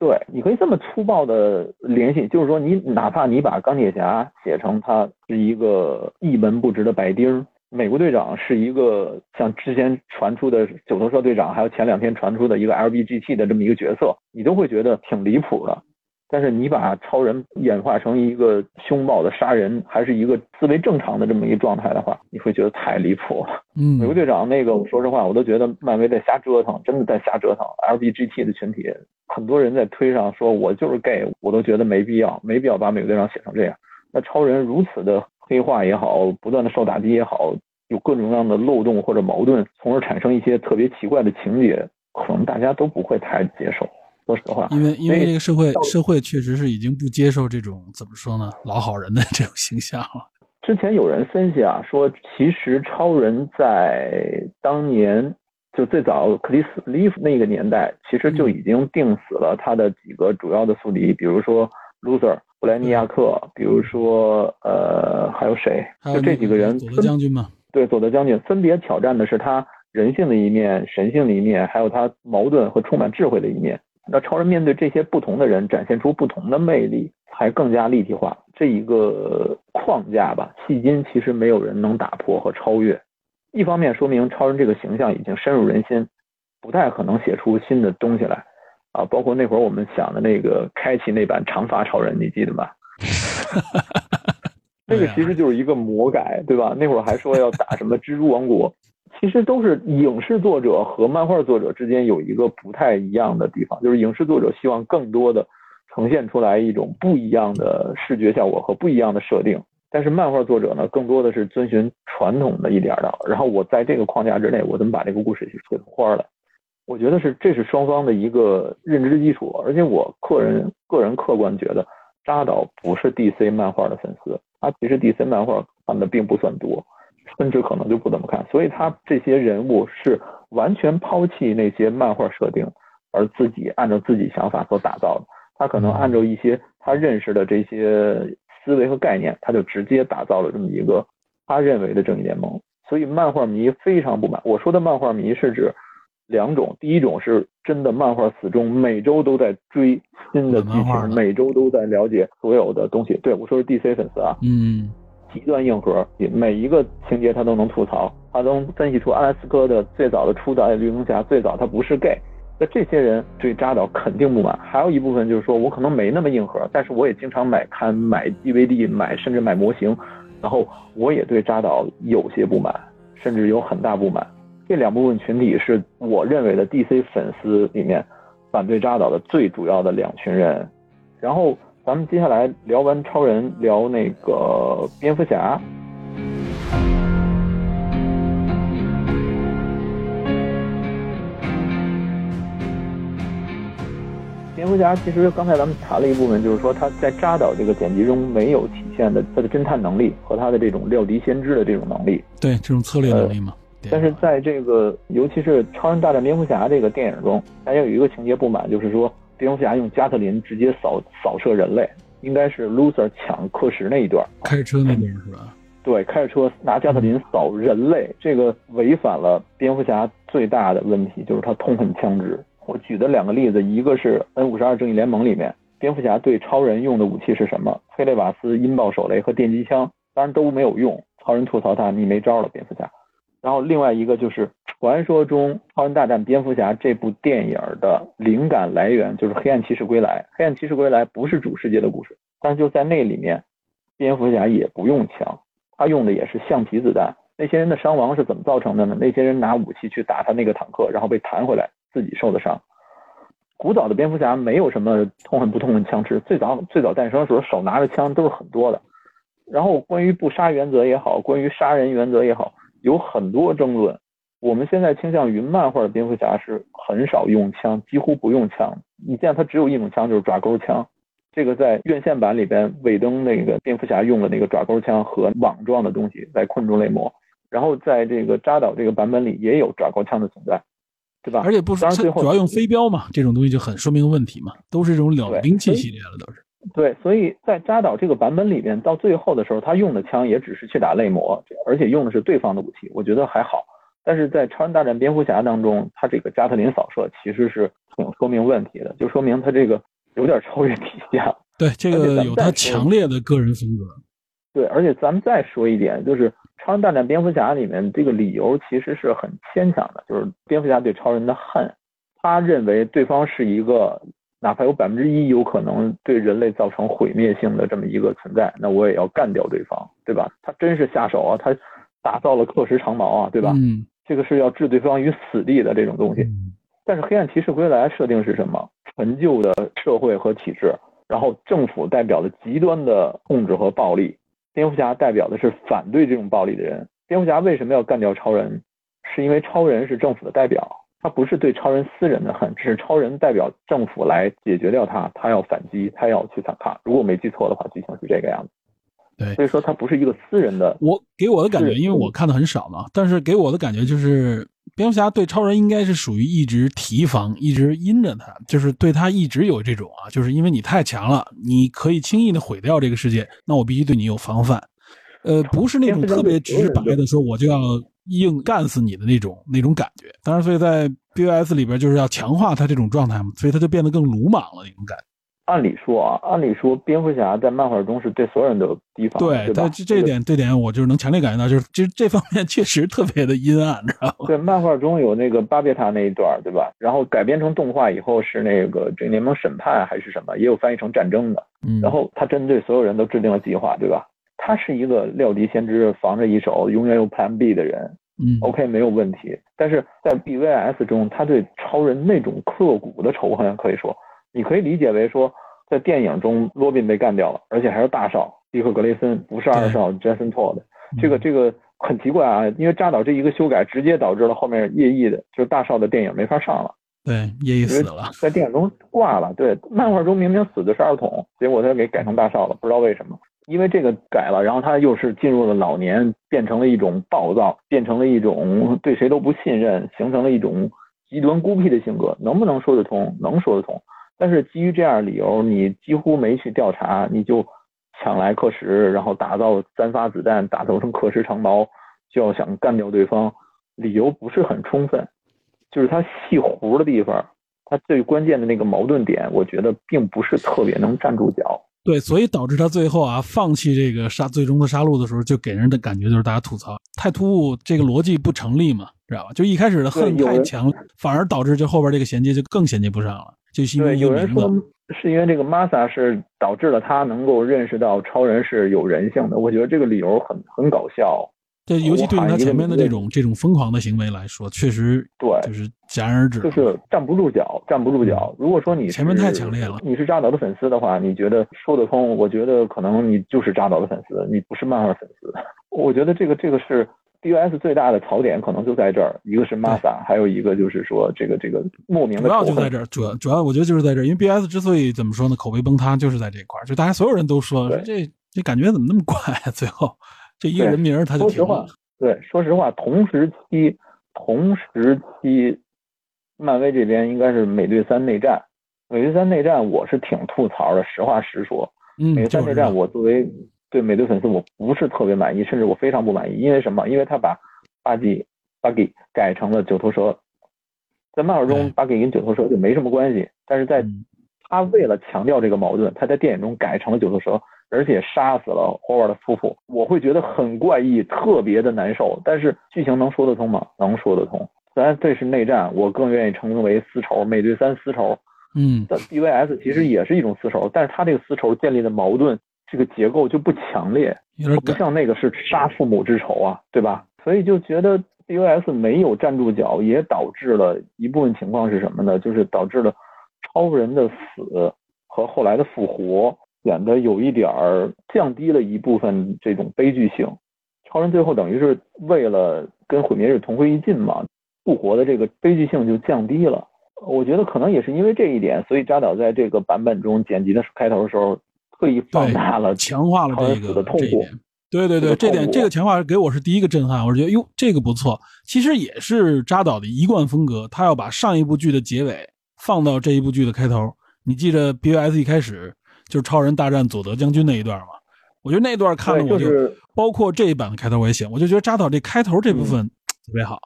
对，你可以这么粗暴的联系，就是说，你哪怕你把钢铁侠写成他是一个一文不值的白丁。美国队长是一个像之前传出的九头蛇队长，还有前两天传出的一个 LBGT 的这么一个角色，你都会觉得挺离谱的。但是你把超人演化成一个凶暴的杀人，还是一个思维正常的这么一个状态的话，你会觉得太离谱了。嗯，美国队长那个，我说实话，我都觉得漫威在瞎折腾，真的在瞎折腾。LBGT 的群体，很多人在推上说我就是 gay，我都觉得没必要，没必要把美国队长写成这样。那超人如此的黑化也好，不断的受打击也好，有各种各样的漏洞或者矛盾，从而产生一些特别奇怪的情节，可能大家都不会太接受。说实话，因为因为这个社会社会确实是已经不接受这种怎么说呢老好人的这种形象了。之前有人分析啊，说其实超人在当年就最早克里斯利夫那个年代，其实就已经定死了他的几个主要的宿敌，比如说 Loser 布莱尼亚克，比如说呃还有谁？就这几个人，佐德将军嘛。对，佐德将军分别挑战的是他人性的一面、神性的一面，还有他矛盾和充满智慧的一面。那超人面对这些不同的人，展现出不同的魅力，才更加立体化。这一个框架吧，迄今其实没有人能打破和超越。一方面说明超人这个形象已经深入人心，不太可能写出新的东西来啊。包括那会儿我们想的那个开启那版长发超人，你记得吗？那个其实就是一个魔改，对吧？那会儿还说要打什么蜘蛛王国。其实都是影视作者和漫画作者之间有一个不太一样的地方，就是影视作者希望更多的呈现出来一种不一样的视觉效果和不一样的设定，但是漫画作者呢，更多的是遵循传统的一点的。然后我在这个框架之内，我怎么把这个故事去写出花来？我觉得是这是双方的一个认知基础。而且我个人个人客观觉得，扎导不是 DC 漫画的粉丝，他其实 DC 漫画看的并不算多。甚至可能就不怎么看，所以他这些人物是完全抛弃那些漫画设定，而自己按照自己想法所打造的。他可能按照一些他认识的这些思维和概念，他就直接打造了这么一个他认为的正义联盟。所以漫画迷非常不满。我说的漫画迷是指两种，第一种是真的漫画死忠，每周都在追新的剧情，每周都在了解所有的东西。对我说是 DC 粉丝啊，嗯。极端硬核，每一个情节他都能吐槽，他能分析出阿拉斯科的最早的初代绿灯侠最早他不是 gay，那这些人对扎导肯定不满。还有一部分就是说我可能没那么硬核，但是我也经常买刊、买 DVD、买甚至买模型，然后我也对扎导有些不满，甚至有很大不满。这两部分群体是我认为的 DC 粉丝里面反对扎导的最主要的两群人，然后。咱们接下来聊完超人，聊那个蝙蝠侠。蝙蝠侠其实刚才咱们谈了一部分，就是说他在扎导这个剪辑中没有体现的他的侦探能力和他的这种料敌先知的这种能力。对，这种策略能力嘛。但是在这个尤其是《超人大战蝙蝠侠》这个电影中，大家有一个情节不满，就是说。蝙蝠侠用加特林直接扫扫射人类，应该是 Loser 抢课时那一段，开车那段是吧？对，开着车拿加特林扫人类，这个违反了蝙蝠侠最大的问题，就是他痛恨枪支。我举的两个例子，一个是 N 五十二正义联盟里面，蝙蝠侠对超人用的武器是什么？黑雷瓦斯音爆手雷和电击枪，当然都没有用。超人吐槽他，你没招了，蝙蝠侠。然后另外一个就是传说中《超人大战蝙蝠侠》这部电影的灵感来源就是《黑暗骑士归来》。《黑暗骑士归来》不是主世界的故事，但就在那里面，蝙蝠侠也不用枪，他用的也是橡皮子弹。那些人的伤亡是怎么造成的呢？那些人拿武器去打他那个坦克，然后被弹回来，自己受的伤。古早的蝙蝠侠没有什么痛恨不痛恨枪支，最早最早诞生的时候手拿着枪都是很多的。然后关于不杀原则也好，关于杀人原则也好。有很多争论，我们现在倾向于漫画的蝙蝠侠是很少用枪，几乎不用枪。你见他只有一种枪，就是爪钩枪。这个在院线版里边，尾灯那个蝙蝠侠用的那个爪钩枪和网状的东西来困住雷魔。然后在这个扎导这个版本里也有爪钩枪的存在，对吧？而且不是主要用飞镖嘛，这种东西就很说明问题嘛，都是这种冷兵器系列了都是。对，所以在扎导这个版本里面，到最后的时候，他用的枪也只是去打泪魔，而且用的是对方的武器，我觉得还好。但是在《超人大战蝙蝠侠》当中，他这个加特林扫射其实是挺说明问题的，就说明他这个有点超越底线。对，这个有他强烈的个人风格。对，而且咱们再说一点，就是《超人大战蝙蝠侠》里面这个理由其实是很牵强的，就是蝙蝠侠对超人的恨，他认为对方是一个。哪怕有百分之一有可能对人类造成毁灭性的这么一个存在，那我也要干掉对方，对吧？他真是下手啊，他打造了克什长矛啊，对吧？嗯，这个是要置对方于死地的这种东西。但是黑暗骑士归来设定是什么？陈旧的社会和体制，然后政府代表的极端的控制和暴力，蝙蝠侠代表的是反对这种暴力的人。蝙蝠侠为什么要干掉超人？是因为超人是政府的代表，他不是对超人私人的恨，只是超人代表政府来解决掉他，他要反击，他要去反抗。如果没记错的话，剧情是这个样子。对，所以说他不是一个私人的。我给我的感觉，因为我看的很少嘛，但是给我的感觉就是。蝙蝠侠对超人应该是属于一直提防，一直阴着他，就是对他一直有这种啊，就是因为你太强了，你可以轻易的毁掉这个世界，那我必须对你有防范。呃，不是那种特别直白的说我就要硬干死你的那种那种感觉。当然，所以在 BOS 里边就是要强化他这种状态嘛，所以他就变得更鲁莽了那种感觉。按理说啊，按理说，蝙蝠侠在漫画中是对所有人都有提防，对，对这这点，这点我就是能强烈感觉到，就是其实这方面确实特别的阴暗，知道吗？对，漫画中有那个巴别塔那一段，对吧？然后改编成动画以后是那个这联盟审判还是什么，也有翻译成战争的。嗯，然后他针对所有人都制定了计划，对吧？他是一个料敌先知、防着一手、永远有 Plan B 的人。嗯，OK，没有问题。但是在 BVS 中，他对超人那种刻骨的仇恨，可以说，你可以理解为说。在电影中，罗宾被干掉了，而且还是大少，迪克·格雷森不是二少，Jason Todd。这个这个很奇怪啊，因为扎导这一个修改，直接导致了后面叶毅的，就是大少的电影没法上了。对，叶毅死了，在电影中挂了。对，漫画中明明死的是二筒，结果他给改成大少了，不知道为什么。因为这个改了，然后他又是进入了老年，变成了一种暴躁，变成了一种对谁都不信任，形成了一种极端孤僻的性格。能不能说得通？能说得通。但是基于这样理由，你几乎没去调查，你就抢来克什，然后打造三发子弹，打造成克什长矛，就要想干掉对方，理由不是很充分。就是他细胡的地方，他最关键的那个矛盾点，我觉得并不是特别能站住脚。对，所以导致他最后啊放弃这个杀最终的杀戮的时候，就给人的感觉就是大家吐槽太突兀，这个逻辑不成立嘛，知道吧？就一开始的恨太强，反而导致就后边这个衔接就更衔接不上了。就是因为，有人说是因为这个 Masa 是导致了他能够认识到超人是有人性的，我觉得这个理由很很搞笑。对，尤其对于他前面的这种这种疯狂的行为来说，确实对，就是戛然而止，就是站不住脚，站不住脚。如果说你前面太强烈了，你是扎导的粉丝的话，你觉得说得通？我觉得可能你就是扎导的粉丝，你不是漫画粉丝。我觉得这个这个是。BOS 最大的槽点可能就在这儿，一个是 Masa，还有一个就是说这个这个莫名的。主要就在这儿，主要主要我觉得就是在这儿，因为 BOS 之所以怎么说呢，口碑崩塌就是在这块儿，就大家所有人都说这这感觉怎么那么怪啊？最后这一个人名他就停了。对，说实话，同时期同时期，漫威这边应该是美队三内战，美队三内战我是挺吐槽的，实话实说。嗯，美队三内战我作为。对美队粉丝，我不是特别满意，甚至我非常不满意。因为什么？因为他把巴基巴基改成了九头蛇，在漫画中巴基跟九头蛇就没什么关系。但是在他为了强调这个矛盾，他在电影中改成了九头蛇，而且杀死了霍尔的夫妇，我会觉得很怪异，特别的难受。但是剧情能说得通吗？能说得通。虽然这是内战，我更愿意称之为丝绸。美队三丝绸，嗯，但 BVS 其实也是一种丝绸，但是他这个丝绸建立的矛盾。这个结构就不强烈，不像那个是杀父母之仇啊，对吧？所以就觉得 BVS 没有站住脚，也导致了一部分情况是什么呢？就是导致了超人的死和后来的复活显得有一点儿降低了一部分这种悲剧性。超人最后等于是为了跟毁灭日同归于尽嘛，复活的这个悲剧性就降低了。我觉得可能也是因为这一点，所以扎导在这个版本中剪辑的开头的时候。特意放大了，强化了这个的痛苦。对对对，这点这个强化给我是第一个震撼。我是觉得哟，这个不错。其实也是扎导的一贯风格，他要把上一部剧的结尾放到这一部剧的开头。你记着 BVS 一开始就是超人大战佐德将军那一段嘛？我觉得那段看了我就，包括这一版的开头我也写，我就觉得扎导这开头这部分 特别好。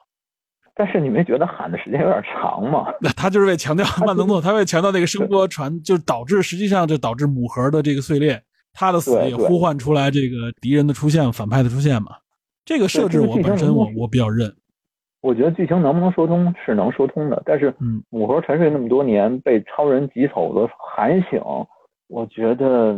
但是你没觉得喊的时间有点长吗？那 他就是为强调慢动作，他为强调那个声波传，就导致实际上就导致母核的这个碎裂，他的死也呼唤出来这个敌人的出现，反派的出现嘛。这个设置我本身我我比较认。我觉得剧情能不能说通是能说通的，但是嗯母盒沉睡那么多年，被超人急走的喊醒，我觉得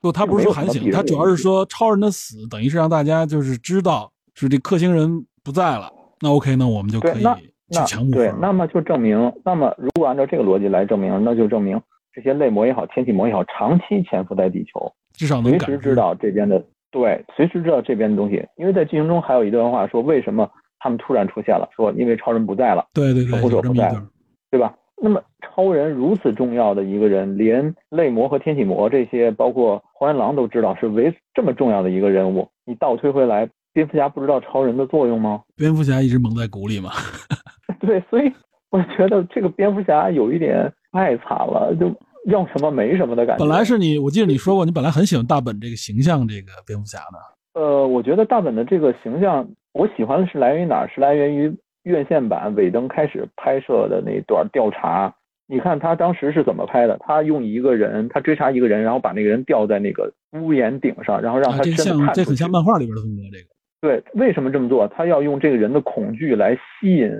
不，他不是说喊醒，他主要是说超人的死等于是让大家就是知道是这克星人不在了。那 OK，那我们就可以去抢母盒。对，那么就证明，那么如果按照这个逻辑来证明，那就证明这些类魔也好，天气魔也好，长期潜伏在地球，至少能随时知道这边的对，随时知道这边的东西。因为在剧情中还有一段话说，为什么他们突然出现了？说因为超人不在了，对对对，守护者不在了，对吧？那么超人如此重要的一个人，连类魔和天启魔这些，包括荒原狼都知道是为这么重要的一个人物，你倒推回来，蝙蝠侠不知道超人的作用吗？蝙蝠侠一直蒙在鼓里嘛。对，所以我觉得这个蝙蝠侠有一点太惨了，就要什么没什么的感觉。本来是你，我记得你说过，你本来很喜欢大本这个形象，这个蝙蝠侠的。呃，我觉得大本的这个形象，我喜欢的是来源于哪儿？是来源于。院线版尾灯开始拍摄的那段调查，你看他当时是怎么拍的？他用一个人，他追查一个人，然后把那个人吊在那个屋檐顶上，然后让他真的看这很像漫画里边的风格。这个对，为什么这么做？他要用这个人的恐惧来吸引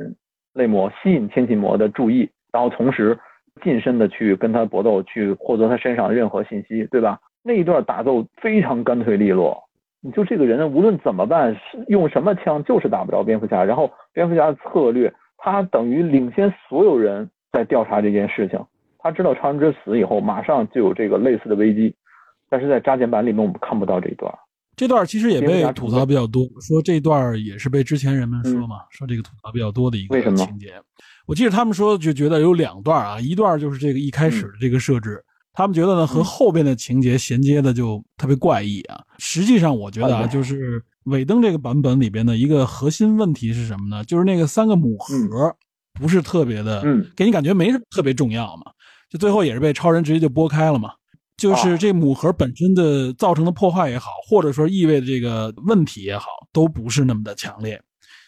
泪魔，吸引天启魔的注意，然后同时近身的去跟他搏斗，去获得他身上的任何信息，对吧？那一段打斗非常干脆利落。你就这个人无论怎么办，用什么枪就是打不着蝙蝠侠。然后蝙蝠侠的策略，他等于领先所有人在调查这件事情。他知道超人之死以后，马上就有这个类似的危机。但是在扎减版里面，我们看不到这一段。这段其实也被吐槽比较多，说这段也是被之前人们说嘛，嗯、说这个吐槽比较多的一个情节。我记得他们说就觉得有两段啊，一段就是这个一开始的这个设置。嗯他们觉得呢，和后边的情节衔接的就特别怪异啊。实际上，我觉得啊，就是尾灯这个版本里边的一个核心问题是什么呢？就是那个三个母盒不是特别的，嗯，给你感觉没特别重要嘛。就最后也是被超人直接就拨开了嘛。就是这母盒本身的造成的破坏也好，或者说意味的这个问题也好，都不是那么的强烈。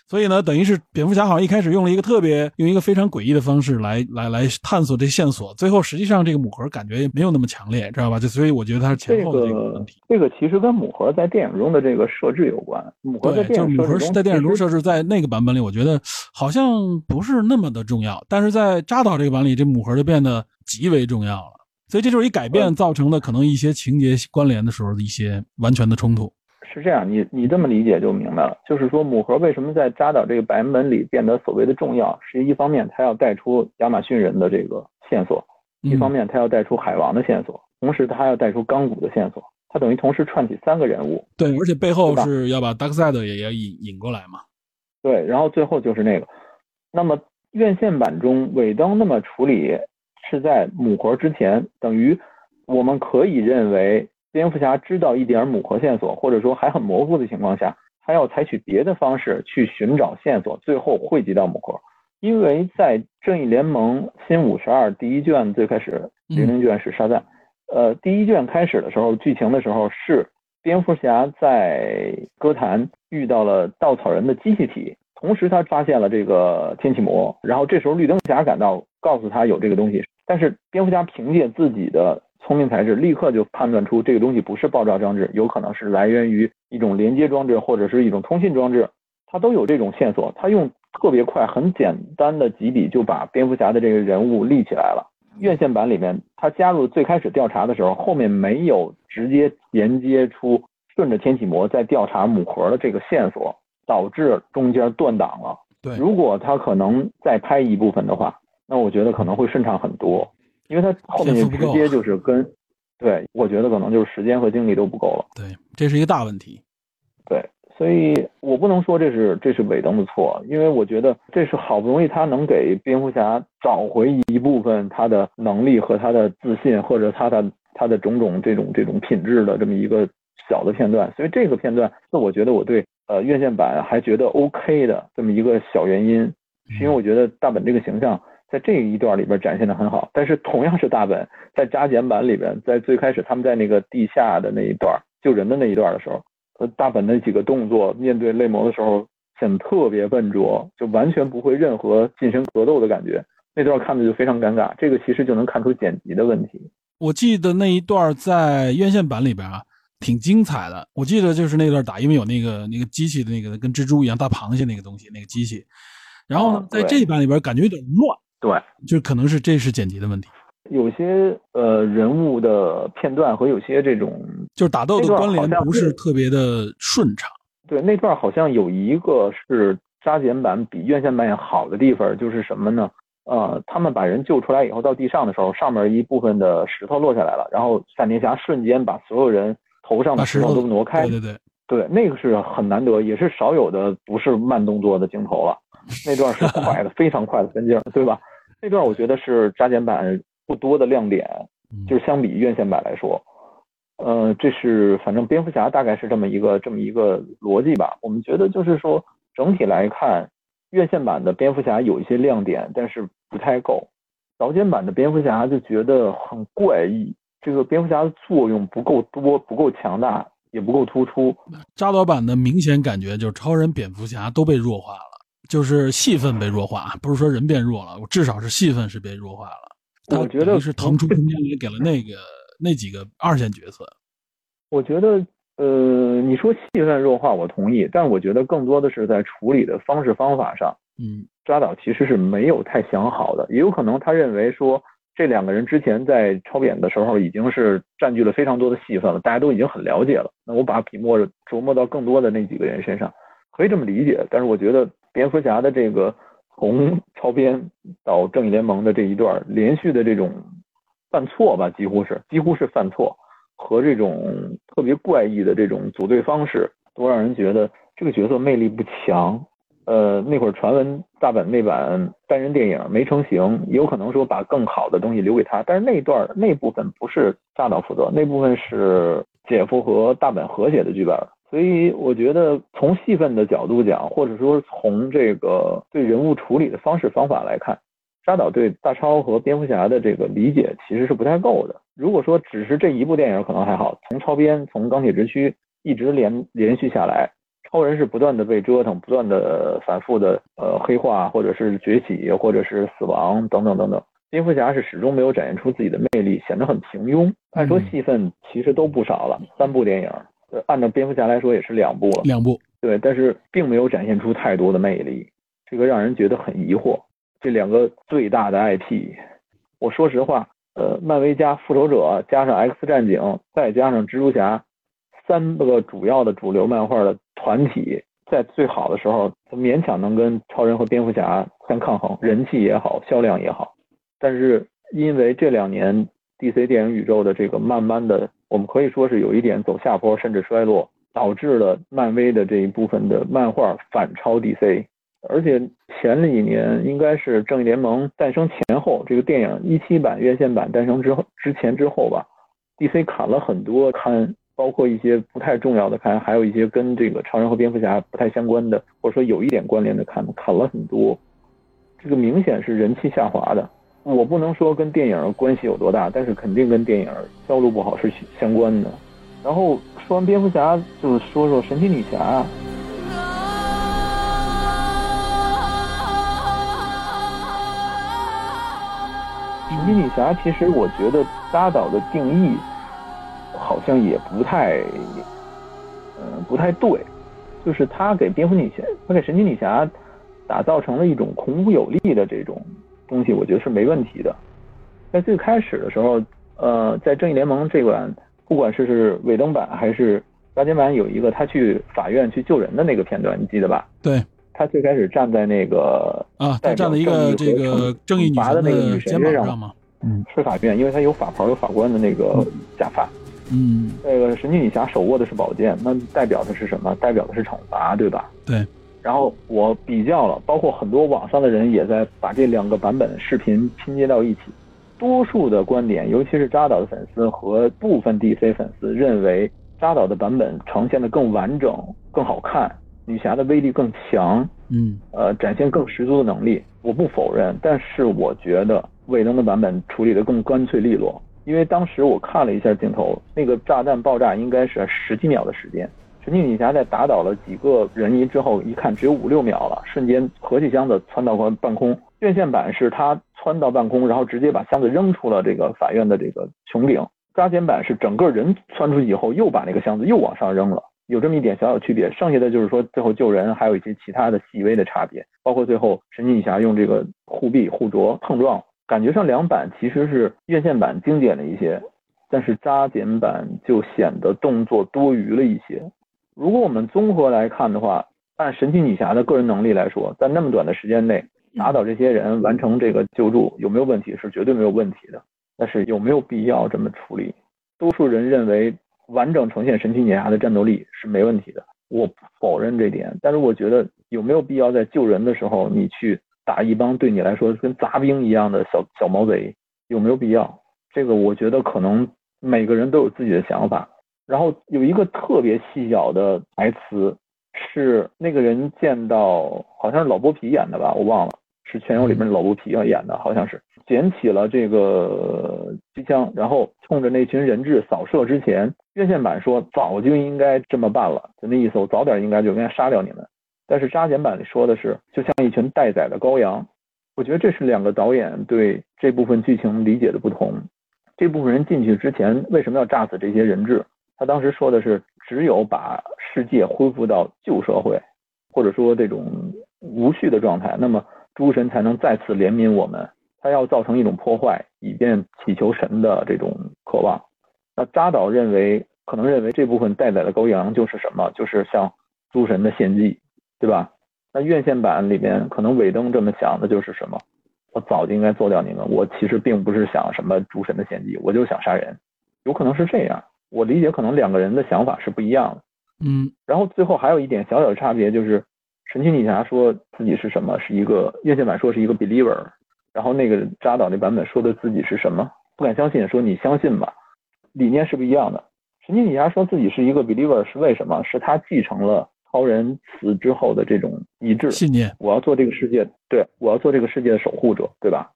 所以呢，等于是蝙蝠侠好像一开始用了一个特别用一个非常诡异的方式来来来探索这线索，最后实际上这个母盒感觉也没有那么强烈，知道吧？就所以我觉得它是前后的这个问题。这个其实跟母盒在电影中的这个设置有关。母盒在电影就是母盒是在电影中设置，在那个版本里，我觉得好像不是那么的重要，但是在扎导这个版里，这母盒就变得极为重要了。所以这就是一改变造成的可能一些情节关联的时候的一些完全的冲突。是这样，你你这么理解就明白了。就是说，母盒为什么在扎导这个版本里变得所谓的重要，是一方面它要带出亚马逊人的这个线索，一方面它要带出海王的线索，同时它要带出钢骨的线索，它等于同时串起三个人物。对，而且背后是要把 Darkseid 也要引引过来嘛。对，然后最后就是那个，那么院线版中尾灯那么处理是在母盒之前，等于我们可以认为。蝙蝠侠知道一点母核线索，或者说还很模糊的情况下，他要采取别的方式去寻找线索，最后汇集到母核。因为在《正义联盟新五十二》第一卷最开始，零零卷是沙赞。呃，第一卷开始的时候，剧情的时候是蝙蝠侠在歌坛遇到了稻草人的机器体，同时他发现了这个天启魔，然后这时候绿灯侠赶到，告诉他有这个东西，但是蝙蝠侠凭借自己的聪明才智，立刻就判断出这个东西不是爆炸装置，有可能是来源于一种连接装置或者是一种通信装置，它都有这种线索。他用特别快、很简单的几笔就把蝙蝠侠的这个人物立起来了。院线版里面，他加入最开始调查的时候，后面没有直接连接出顺着天启魔在调查母盒的这个线索，导致中间断档了。对，如果他可能再拍一部分的话，那我觉得可能会顺畅很多。因为他后面直接就是跟，对我觉得可能就是时间和精力都不够了。对，这是一个大问题。对，所以我不能说这是这是尾灯的错，因为我觉得这是好不容易他能给蝙蝠侠找回一部分他的能力和他的自信，或者他的他的种种这种这种品质的这么一个小的片段。所以这个片段是我觉得我对呃院线版还觉得 OK 的这么一个小原因，是因为我觉得大本这个形象。在这一段里边展现的很好，但是同样是大本，在加减版里边，在最开始他们在那个地下的那一段救人的那一段的时候，呃，大本那几个动作面对泪魔的时候显得特别笨拙，就完全不会任何近身格斗的感觉，那段看着就非常尴尬。这个其实就能看出剪辑的问题。我记得那一段在院线版里边啊，挺精彩的。我记得就是那段打，因为有那个那个机器的那个跟蜘蛛一样大螃蟹那个东西，那个机器。然后呢，啊在这一版里边感觉有点乱，对，就可能是这是剪辑的问题，有些呃人物的片段和有些这种就是打斗的关联不是是特别的顺畅。对那段好像有一个是加减版比院线版好的地方，就是什么呢？呃，他们把人救出来以后，到地上的时候，上面一部分的石头落下来了，然后闪电侠瞬间把所有人头上的石头把石头都挪开，对对对，对，那个是很难得，也是少有的不是慢动作的镜头了。那段是快的，非常快的分镜，对吧？那段我觉得是扎减版不多的亮点，嗯就是相比院线版来说，呃，这是反正蝙蝠侠大概是这么一个这么一个逻辑吧。我们觉得就是说整体来看，院线版的蝙蝠侠有一些亮点，但是不太够。导剪版的蝙蝠侠就觉得很怪异，这个蝙蝠侠的作用不够多，不够强大，也不够突出。扎导版的明显感觉就是超人、蝙蝠侠都被弱化了，就是戏份被弱化，不是说人变弱了，我至少是戏份是被弱化了。我觉得是腾出空间来给了那个那几个二线角色。我觉得，呃，你说戏份弱化，我同意，但我觉得更多的是在处理的方式方法上，嗯，扎导其实是没有太想好的，也有可能他认为说这两个人之前在超扁的时候已经是占据了非常多的戏份了，大家都已经很了解了，那我把笔墨琢磨到更多的那几个人身上，可以这么理解。但是我觉得蝙蝠侠的这个从超编到正义联盟的这一段连续的这种犯错吧，几乎是几乎是犯错。和这种特别怪异的这种组队方式，都让人觉得这个角色魅力不强。呃，那会儿传闻大本那版单人电影没成型，有可能说把更好的东西留给他，但是那段那部分不是大岛负责，那部分是姐夫和大本合写的剧本。所以我觉得从戏份的角度讲，或者说从这个对人物处理的方式方法来看，沙导对大超和蝙蝠侠的这个理解其实是不太够的。如果说只是这一部电影可能还好，从超编从钢铁之躯一直连连续下来，超人是不断的被折腾，不断的反复的呃黑化，或者是崛起，或者是死亡等等等等。蝙蝠侠是始终没有展现出自己的魅力，显得很平庸。按说戏份其实都不少了，三部电影，呃按照蝙蝠侠来说也是两部了，两部，对，但是并没有展现出太多的魅力，这个让人觉得很疑惑。这两个最大的 IP，我说实话，呃，漫威加复仇者加上 X 战警，再加上蜘蛛侠，三个主要的主流漫画的团体，在最好的时候，勉强能跟超人和蝙蝠侠相抗衡，人气也好，销量也好。但是因为这两年 DC 电影宇宙的这个慢慢的，我们可以说是有一点走下坡，甚至衰落，导致了漫威的这一部分的漫画反超 DC。而且前几年应该是正义联盟诞生前后，这个电影一七版院线版诞生之后之前之后吧，DC 砍了很多刊，包括一些不太重要的刊，还有一些跟这个超人和蝙蝠侠不太相关的，或者说有一点关联的刊，砍了很多。这个明显是人气下滑的。我不能说跟电影关系有多大，但是肯定跟电影销路不好是相关的。然后说完蝙蝠侠，就是说说神奇女侠。神奇女侠其实我觉得扎导的定义好像也不太，嗯、不太对。就是他给蝙蝠女侠，他给神奇女侠打造成了一种孔武有力的这种东西，我觉得是没问题的。在最开始的时候，呃，在正义联盟这款，不管是是尾灯版还是加减版，有一个他去法院去救人的那个片段，你记得吧？对他最开始站在那个啊，他站在一个这正义和个正义女惩罚神的那个女神肩膀身上上嘛，嗯是法院，因为他有法袍、有法官的那个假发。嗯，那个神奇女侠手握的是宝剑，那代表的是什么？代表的是惩罚，对吧？对。然后我比较了，包括很多网上的人也在把这两个版本视频拼接到一起。多数的观点，尤其是扎导的粉丝和部分 DC 粉丝认为，扎导的版本呈现的更完整、更好看，女侠的威力更强，嗯呃，展现更十足的能力。我不否认，但是我觉得魏登的版本处理的更干脆利落。因为当时我看了一下镜头，那个炸弹爆炸应该是十几秒的时间。神奇女侠在打倒了几个人疑之后，一看只有五六秒了，瞬间合气箱子窜到半空。院线版是他窜到半空，然后直接把箱子扔出了这个法院的这个穹顶。加减版是整个人窜出去以后，又把那个箱子又往上扔了。有这么一点小小区别，剩下的就是说最后救人还有一些其他的细微的差别，包括最后神奇女侠用这个护臂护镯碰撞，感觉上两版其实是院线版经典了一些，但是加减版就显得动作多余了一些。如果我们综合来看的话，按神奇女侠的个人能力来说，在那么短的时间内打倒这些人，完成这个救助有没有问题？是绝对没有问题的。但是有没有必要这么处理？多数人认为。完整呈现神奇女侠的战斗力是没问题的，我不否认这点。但是我觉得有没有必要在救人的时候，你去打一帮对你来说跟杂兵一样的小小毛贼，有没有必要？这个我觉得可能每个人都有自己的想法。然后有一个特别细小的台词，是那个人见到好像是老剥皮演的吧，我忘了，是《全游》里面老剥皮要演的，好像是。捡起了这个机枪，然后冲着那群人质扫射之前，院线版说早就应该这么办了，就那意思，我早点应该就应该杀掉你们。但是扎减版里说的是，就像一群待宰的羔羊。我觉得这是两个导演对这部分剧情理解的不同。这部分人进去之前为什么要炸死这些人质？他当时说的是，只有把世界恢复到旧社会，或者说这种无序的状态，那么诸神才能再次怜悯我们。他要造成一种破坏，以便祈求神的这种渴望。那扎导认为，可能认为这部分待宰的羔羊就是什么？就是像诸神的献祭，对吧？那院线版里面，可能尾灯这么想的就是什么？我早就应该做掉你们。我其实并不是想什么诸神的献祭，我就想杀人。有可能是这样。我理解，可能两个人的想法是不一样的。嗯。然后最后还有一点小小的差别，就是神奇女侠说自己是什么？是一个院线版说是一个 believer。然后那个扎导那版本说的自己是什么？不敢相信，说你相信吧，理念是不一样的。神奇女侠说自己是一个 believer 是为什么？是他继承了超人死之后的这种一致信念。我要做这个世界，对我要做这个世界的守护者，对吧？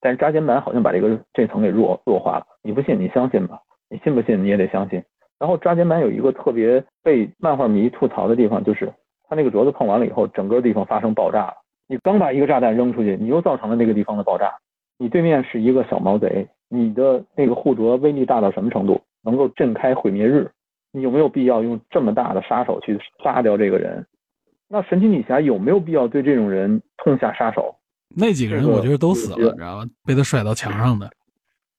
但是扎金版好像把这个这层给弱弱化了。你不信，你相信吧。你信不信你也得相信。然后抓奸版有一个特别被漫画迷吐槽的地方，就是他那个镯子碰完了以后，整个地方发生爆炸了。你刚把一个炸弹扔出去，你又造成了那个地方的爆炸。你对面是一个小毛贼，你的那个护镯威力大到什么程度，能够震开毁灭日？你有没有必要用这么大的杀手去杀掉这个人？那神奇女侠有没有必要对这种人痛下杀手？那几个人我觉得都死了，你知道吗？被他甩到墙上的。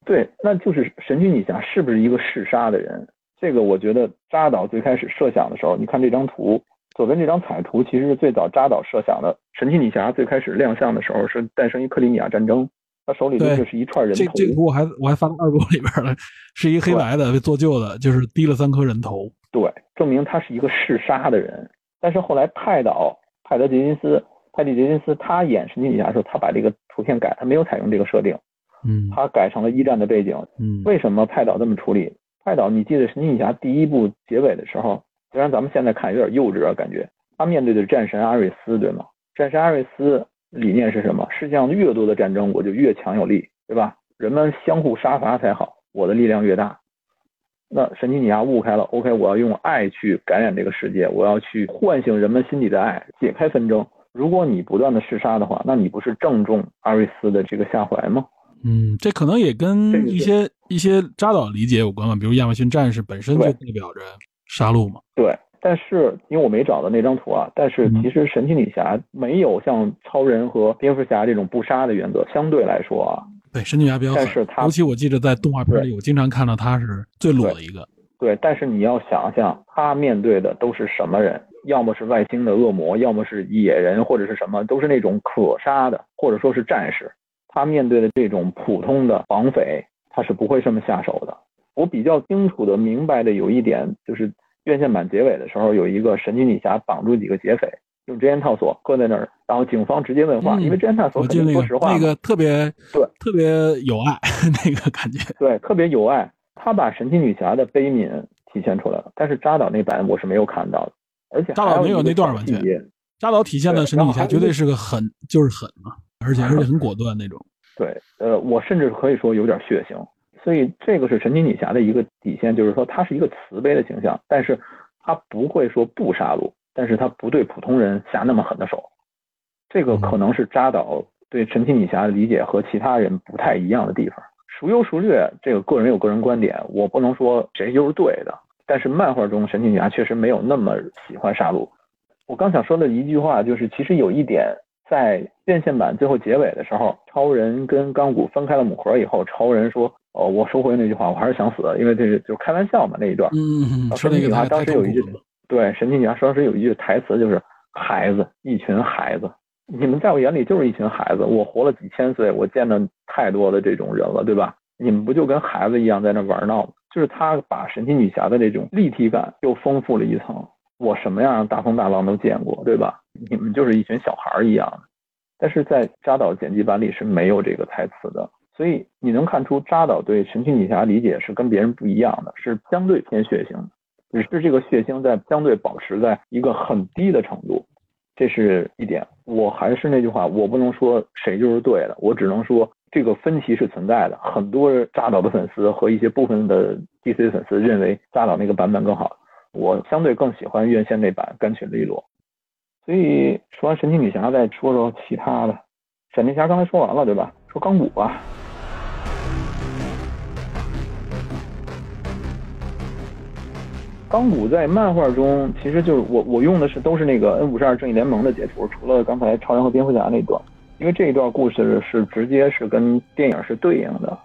对，那就是神奇女侠是不是一个嗜杀的人？这个我觉得扎导最开始设想的时候，你看这张图。左边这张彩图其实是最早扎导设想的。神奇女侠最开始亮相的时候是诞生于克里米亚战争，他手里就是一串人头。这这图我还我还发到二部里边了，是一黑白的被做旧的，就是低了三颗人头。对，证明他是一个嗜杀的人。但是后来泰导泰德杰金斯泰迪杰金斯他演神奇女侠的时候，他把这个图片改，他没有采用这个设定，嗯，他改成了一战的背景。嗯，为什么派导这么处理？派导，你记得神奇女侠第一部结尾的时候？虽然咱们现在看有点幼稚啊，感觉他面对的战神阿瑞斯，对吗？战神阿瑞斯理念是什么？世界上越多的战争，我就越强有力，对吧？人们相互杀伐才好，我的力量越大。那神奇女侠悟开了，OK，我要用爱去感染这个世界，我要去唤醒人们心底的爱，解开纷争。如果你不断的弑杀的话，那你不是正中阿瑞斯的这个下怀吗？嗯，这可能也跟一些一些扎导理解有关吧，比如亚马逊战士本身就代表着。杀戮嘛，对，但是因为我没找到那张图啊，但是其实神奇女侠没有像超人和蝙蝠侠这种不杀的原则，相对来说啊，对，神奇女侠比较，但是他尤其我记得在动画片里，我经常看到他是最裸的一个，对，但是你要想想，他面对的都是什么人？要么是外星的恶魔，要么是野人，或者是什么，都是那种可杀的，或者说是战士。他面对的这种普通的绑匪，他是不会这么下手的。我比较清楚的明白的有一点，就是院线版结尾的时候，有一个神奇女侠绑住几个劫匪，用针尖套索搁在那儿，然后警方直接问话，因为真烟套索肯定说实话，那个特别对，特别有爱 那个感觉，对，特别有爱。他把神奇女侠的悲悯体现出来了，但是扎导那版我是没有看到的，而且扎导没有那段完全，扎导体现的神奇女侠绝对是个狠，就是狠嘛，而且而且很果断那种。对，呃，我甚至可以说有点血腥。所以这个是神奇女侠的一个底线，就是说她是一个慈悲的形象，但是她不会说不杀戮，但是她不对普通人下那么狠的手。这个可能是扎导对神奇女侠的理解和其他人不太一样的地方。孰优孰劣，这个个人有个人观点，我不能说谁就是对的。但是漫画中神奇女侠确实没有那么喜欢杀戮。我刚想说的一句话就是，其实有一点，在院线版最后结尾的时候，超人跟钢骨分开了母盒以后，超人说：“哦，我收回那句话，我还是想死，因为这是就是开玩笑嘛那一段。”嗯，神奇女侠当时有一句，对，神奇女侠当时有一句台词就是：“孩子，一群孩子，你们在我眼里就是一群孩子。我活了几千岁，我见了太多的这种人了，对吧？你们不就跟孩子一样在那玩闹吗？”就是他把神奇女侠的这种立体感又丰富了一层。我什么样大风大浪都见过，对吧？你们就是一群小孩一样。但是在扎导剪辑版里是没有这个台词的，所以你能看出扎导对神奇女侠理解是跟别人不一样的，是相对偏血腥的，只是这个血腥在相对保持在一个很低的程度，这是一点。我还是那句话，我不能说谁就是对的，我只能说这个分歧是存在的。很多扎导的粉丝和一些部分的 DC 粉丝认为扎导那个版本更好。我相对更喜欢院线那版干脆利落，所以说完神奇女侠，再说说其他的。闪电侠刚才说完了，对吧？说钢骨吧。钢骨在漫画中，其实就是我我用的是都是那个 N 五十二正义联盟的截图，除了刚才超人和蝙蝠侠那段，因为这一段故事是直接是跟电影是对应的。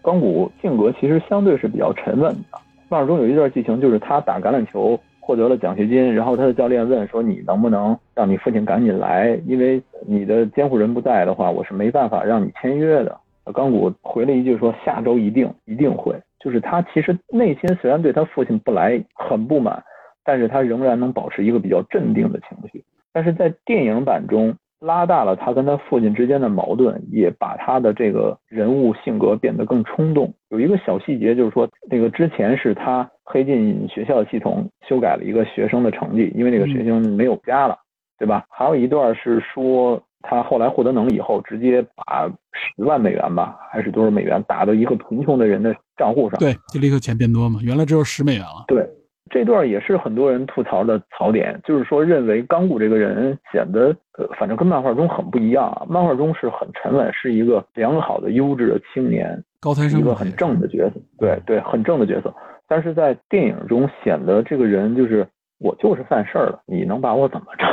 钢骨性格其实相对是比较沉稳的。漫画中有一段剧情，就是他打橄榄球获得了奖学金，然后他的教练问说：“你能不能让你父亲赶紧来？因为你的监护人不在的话，我是没办法让你签约的。”钢骨回了一句说：“下周一定一定会。”就是他其实内心虽然对他父亲不来很不满，但是他仍然能保持一个比较镇定的情绪。但是在电影版中。拉大了他跟他父亲之间的矛盾，也把他的这个人物性格变得更冲动。有一个小细节，就是说那个之前是他黑进学校系统，修改了一个学生的成绩，因为那个学生没有家了，对吧？还有一段是说他后来获得能力以后，直接把十万美元吧，还是多少美元打到一个贫穷的人的账户上，对，就立刻钱变多嘛，原来只有十美元了，对。这段也是很多人吐槽的槽点，就是说认为钢骨这个人显得，呃，反正跟漫画中很不一样啊。漫画中是很沉稳，是一个良好的、优质的青年，高材生，一个很正的角色。对对，很正的角色。但是在电影中显得这个人就是我就是犯事儿了，你能把我怎么着？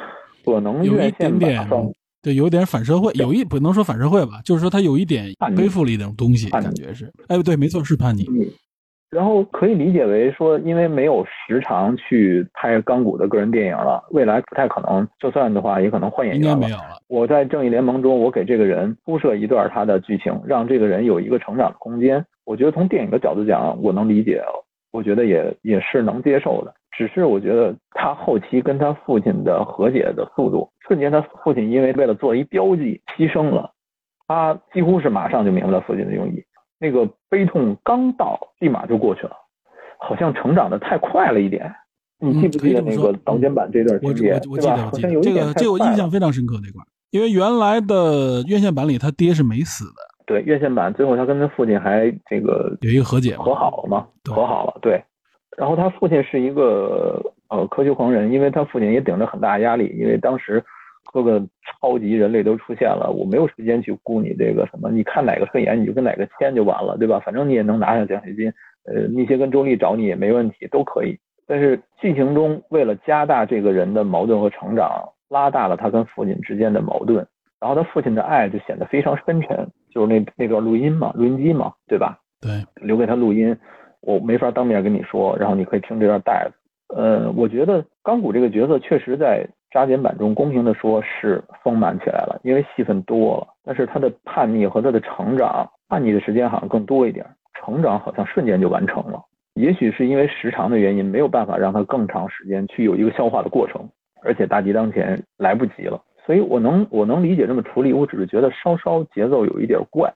可能有一点点，对，有点反社会，有一不能说反社会吧，就是说他有一点背负了一种东西，感觉是。哎，对，没错，是叛逆。然后可以理解为说，因为没有时长去拍钢骨的个人电影了，未来不太可能。就算的话，也可能换演员了。应该没有了。我在正义联盟中，我给这个人铺设一段他的剧情，让这个人有一个成长的空间。我觉得从电影的角度讲，我能理解，我觉得也也是能接受的。只是我觉得他后期跟他父亲的和解的速度，瞬间他父亲因为为了做一标记牺牲了，他几乎是马上就明白了父亲的用意。那个悲痛刚到，立马就过去了，好像成长的太快了一点。你记不记得那个导剪版这段情节？我记得，我记得这个，这我印象非常深刻那块，因为原来的院线版里他爹是没死的。对，院线版最后他跟他父亲还这个有一个和解，和好了嘛？和好了，对。然后他父亲是一个呃科学狂人，因为他父亲也顶着很大压力，因为当时。各个超级人类都出现了，我没有时间去顾你这个什么，你看哪个顺眼你就跟哪个签就完了，对吧？反正你也能拿下奖学金，呃，密歇根州立找你也没问题，都可以。但是剧情中为了加大这个人的矛盾和成长，拉大了他跟父亲之间的矛盾，然后他父亲的爱就显得非常深沉，就是那那段录音嘛，录音机嘛，对吧？对，留给他录音，我没法当面跟你说，然后你可以听这段带子。呃，我觉得钢骨这个角色确实在。扎减版中公平的说，是丰满起来了，因为戏份多了。但是他的叛逆和他的成长，叛逆的时间好像更多一点，成长好像瞬间就完成了。也许是因为时长的原因，没有办法让他更长时间去有一个消化的过程，而且大敌当前，来不及了。所以我能我能理解这么处理，我只是觉得稍稍节奏有一点怪。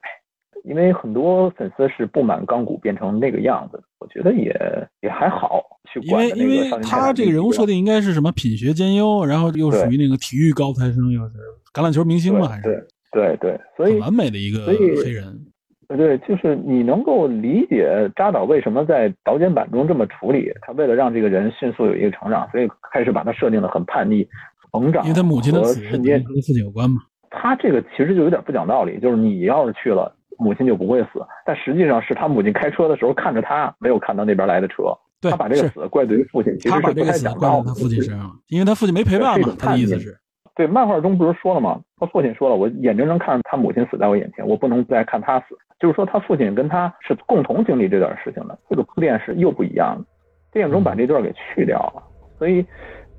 因为很多粉丝是不满钢骨变成那个样子，我觉得也也还好。因为因为他这个人物设定应该是什么品学兼优，然后又属于那个体育高材生，又是橄榄球明星嘛，还是对对对，所以完美的一个黑人。对，就是你能够理解扎导为什么在导剪版中这么处理，他为了让这个人迅速有一个成长，所以开始把他设定的很叛逆、成长，因为他母亲的死跟父亲有关嘛。他这个其实就有点不讲道理，就是你要是去了。母亲就不会死，但实际上是他母亲开车的时候看着他，没有看到那边来的车。他把这个死怪罪于父亲，其实是不太他把这个死讲道理怪在他父亲身上，因为他父亲没陪伴嘛，他的意思是，对，漫画中不是说了吗？他父亲说了，我眼睁睁看着他母亲死在我眼前，我不能再看他死。就是说，他父亲跟他是共同经历这段事情的，这个铺垫是又不一样的。电影中把这段给去掉了，所以，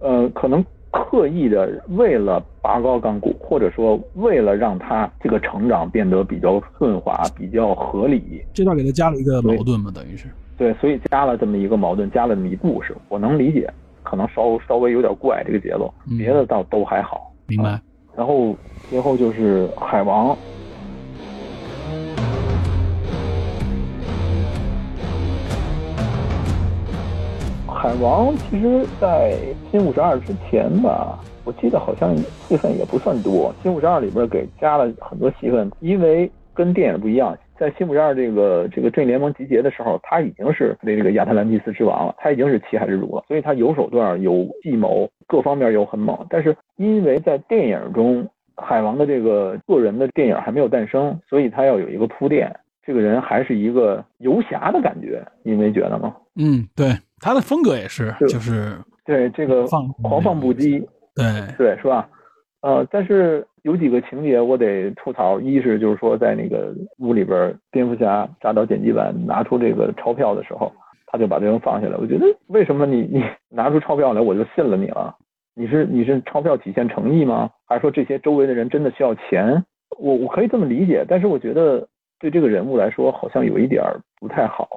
呃，可能刻意的为了拔高港股，或者说为了让他这个成长变得比较顺滑、比较合理，这段给他加了一个矛盾嘛，等于是。对，所以加了这么一个矛盾，加了这么一故事，我能理解，可能稍稍微有点怪这个节奏，嗯别的倒都还好。明白。然后最后就是海王，海王其实，在新五十二之前吧，我记得好像戏份也不算多。新五十二里边给加了很多戏份，因为跟电影不一样，在新五十二这个这个正义联盟集结的时候，他已经是那这个亚特兰蒂斯之王了，他已经是七海之主了，所以他有手段、有计谋，各方面又很猛。但是因为在电影中，海王的这个个人的电影还没有诞生，所以他要有一个铺垫。这个人还是一个游侠的感觉，你没觉得吗？嗯，对，他的风格也是，就是对，这个放狂放不羁，对，对，是吧？呃，但是有几个情节我得吐槽，一是就是说在那个屋里边，蝙蝠侠扎到剪辑版拿出这个钞票的时候，他就把这人放下来。我觉得为什么你你 拿出钞票来我就信了你了？你是你是钞票体现诚意吗？还是说这些周围的人真的需要钱？我我可以这么理解，但是我觉得对这个人物来说好像有一点儿不太好。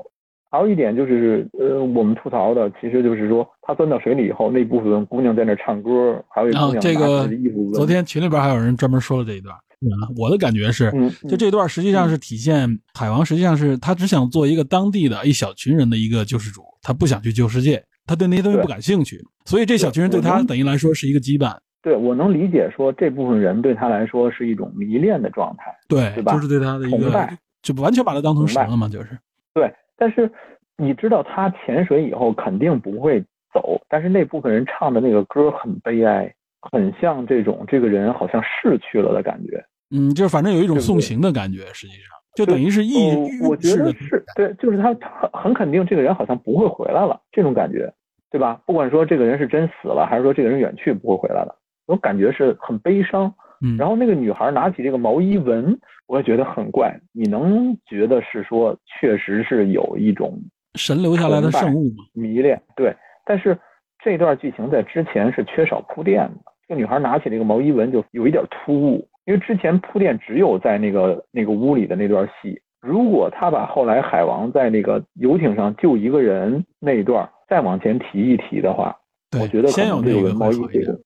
还有一点就是，呃，我们吐槽的其实就是说，他钻到水里以后，那部分姑娘在那唱歌，还有一然后姑娘拿这个昨天群里边还有人专门说了这一段。嗯，我的感觉是，嗯，就这段实际上是体现海王实际上是他只想做一个当地的一小群人的一个救世主，他不想去救世界，他对那些东西不感兴趣，所以这小群人对他等于来说是一个羁绊。对我能理解说这部分人对他来说是一种迷恋的状态，对，对吧就是对他的一个崇拜，就完全把他当成神了嘛，就是。对，但是你知道他潜水以后肯定不会走，但是那部分人唱的那个歌很悲哀，很像这种这个人好像逝去了的感觉。嗯，就是反正有一种送行的感觉，实际上就等于是意哦我觉得是对，就是他他很肯定这个人好像不会回来了，这种感觉，对吧？不管说这个人是真死了，还是说这个人远去不会回来了，我感觉是很悲伤。嗯，然后那个女孩拿起这个毛衣闻，我也觉得很怪。你能觉得是说，确实是有一种神留下来的圣物吗。迷恋，对。但是这段剧情在之前是缺少铺垫的。这个女孩拿起这个毛衣闻就有一点突兀，因为之前铺垫只有在那个那个屋里的那段戏。如果他把后来海王在那个游艇上救一个人那一段再往前提一提的话，我觉得可能这个毛衣这个。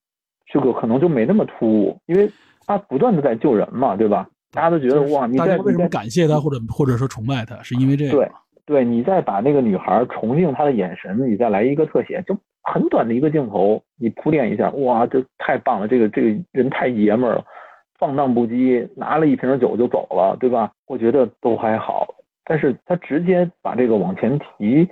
这个可能就没那么突兀，因为他不断的在救人嘛，对吧？大家都觉得哇，你在为什么感谢他或者或者说崇拜他，是因为这个对。对你再把那个女孩重映她的眼神，你再来一个特写，就很短的一个镜头，你铺垫一下，哇，这太棒了，这个这个人太爷们儿了，放荡不羁，拿了一瓶酒就走了，对吧？我觉得都还好，但是他直接把这个往前提，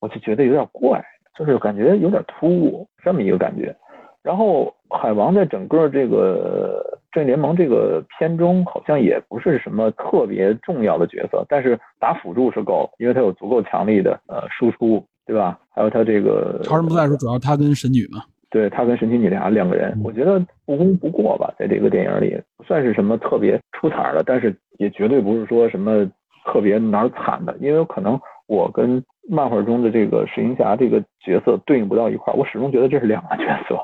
我就觉得有点怪，就是感觉有点突兀，这么一个感觉。然后海王在整个这个正义联盟这个片中，好像也不是什么特别重要的角色，但是打辅助是够，因为他有足够强力的呃输出，对吧？还有他这个超人不在的时候，主要他跟神女嘛。对他跟神奇女侠两个人，我觉得不功不过吧，在这个电影里不算是什么特别出彩的，但是也绝对不是说什么特别哪儿惨的，因为可能我跟漫画中的这个水行侠这个角色对应不到一块儿，我始终觉得这是两个角色。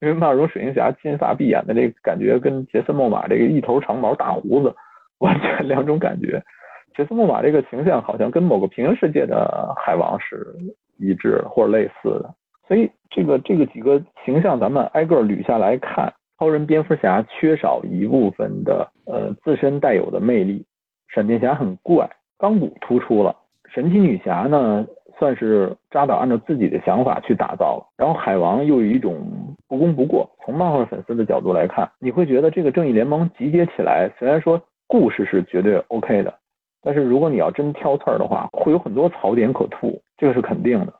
因为漫画中水行侠金发碧眼的这个感觉，跟杰森·莫玛这个一头长毛大胡子完全两种感觉。杰森·莫玛这个形象好像跟某个平行世界的海王是一致或者类似的。所以这个这个几个形象，咱们挨个捋下来看，超人、蝙蝠侠缺少一部分的呃自身带有的魅力，闪电侠很怪，钢骨突出了，神奇女侠呢算是扎导按照自己的想法去打造了，然后海王又有一种不功不过。从漫画粉丝的角度来看，你会觉得这个正义联盟集结起来，虽然说故事是绝对 OK 的，但是如果你要真挑刺儿的话，会有很多槽点可吐，这个是肯定的。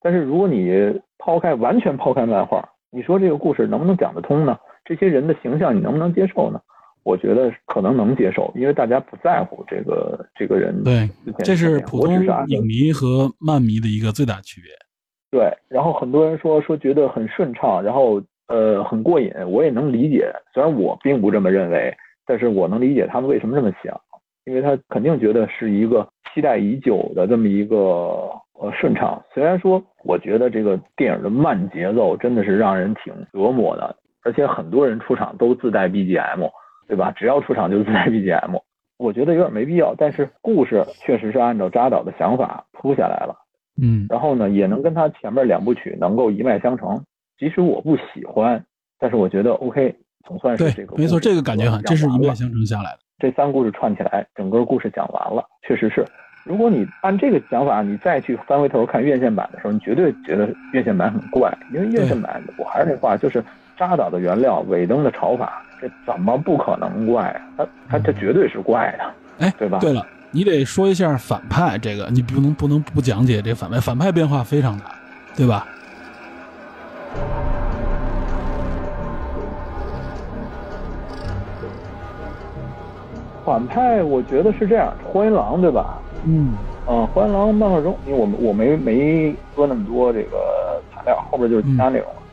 但是如果你抛开完全抛开漫画，你说这个故事能不能讲得通呢？这些人的形象你能不能接受呢？我觉得可能能接受，因为大家不在乎这个这个人。对，这是普通影影迷和漫迷的一个最大区别。对，然后很多人说说觉得很顺畅，然后呃很过瘾，我也能理解。虽然我并不这么认为，但是我能理解他们为什么这么想，因为他肯定觉得是一个期待已久的这么一个呃顺畅。虽然说我觉得这个电影的慢节奏真的是让人挺折磨的，而且很多人出场都自带 BGM，对吧？只要出场就自带 BGM，我觉得有点没必要。但是故事确实是按照扎导的想法铺下来了。嗯，然后呢，也能跟他前面两部曲能够一脉相承。即使我不喜欢，但是我觉得 OK，总算是这个没错，这个感觉哈，这是一脉相承下来的。这三故事串起来，整个故事讲完了，确实是。如果你按这个想法，你再去翻回头看院线版的时候，你绝对觉得院线版很怪，因为院线版我还是那话，就是扎导的原料，尾灯的炒法，这怎么不可能怪啊？他他这绝对是怪的，哎，对吧？对了。你得说一下反派，这个你不能不能不讲解这反派，反派变化非常大，对吧？反派我觉得是这样，荒原狼对吧？嗯，嗯，荒原狼漫画中，因为我们我没没搁那么多这个材料，后边就是其他内容了。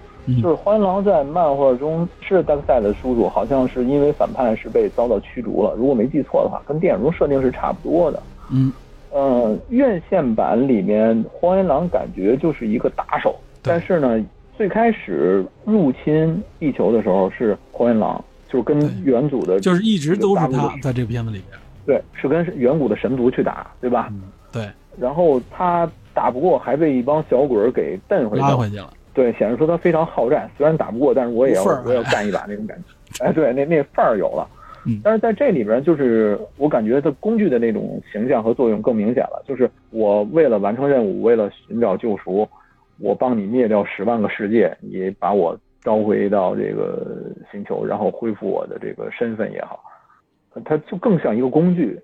就是荒原狼在漫画中是达克赛的叔叔，好像是因为反派是被遭到驱逐了。如果没记错的话，跟电影中设定是差不多的。嗯，呃，院线版里面荒原狼感觉就是一个打手，但是呢，最开始入侵地球的时候是荒原狼，就是跟远祖的，就是一直都是他在这个片子里面。对，是跟远古的神族去打，对吧？嗯，对。然后他打不过，还被一帮小鬼给蹬回去，拉回去了。对，显示出他非常好战，虽然打不过，但是我也要我要干一把那种感觉。哎，对，那那范儿有了。嗯，但是在这里边，就是我感觉他工具的那种形象和作用更明显了。就是我为了完成任务，为了寻找救赎，我帮你灭掉十万个世界，你把我召回到这个星球，然后恢复我的这个身份也好，它就更像一个工具。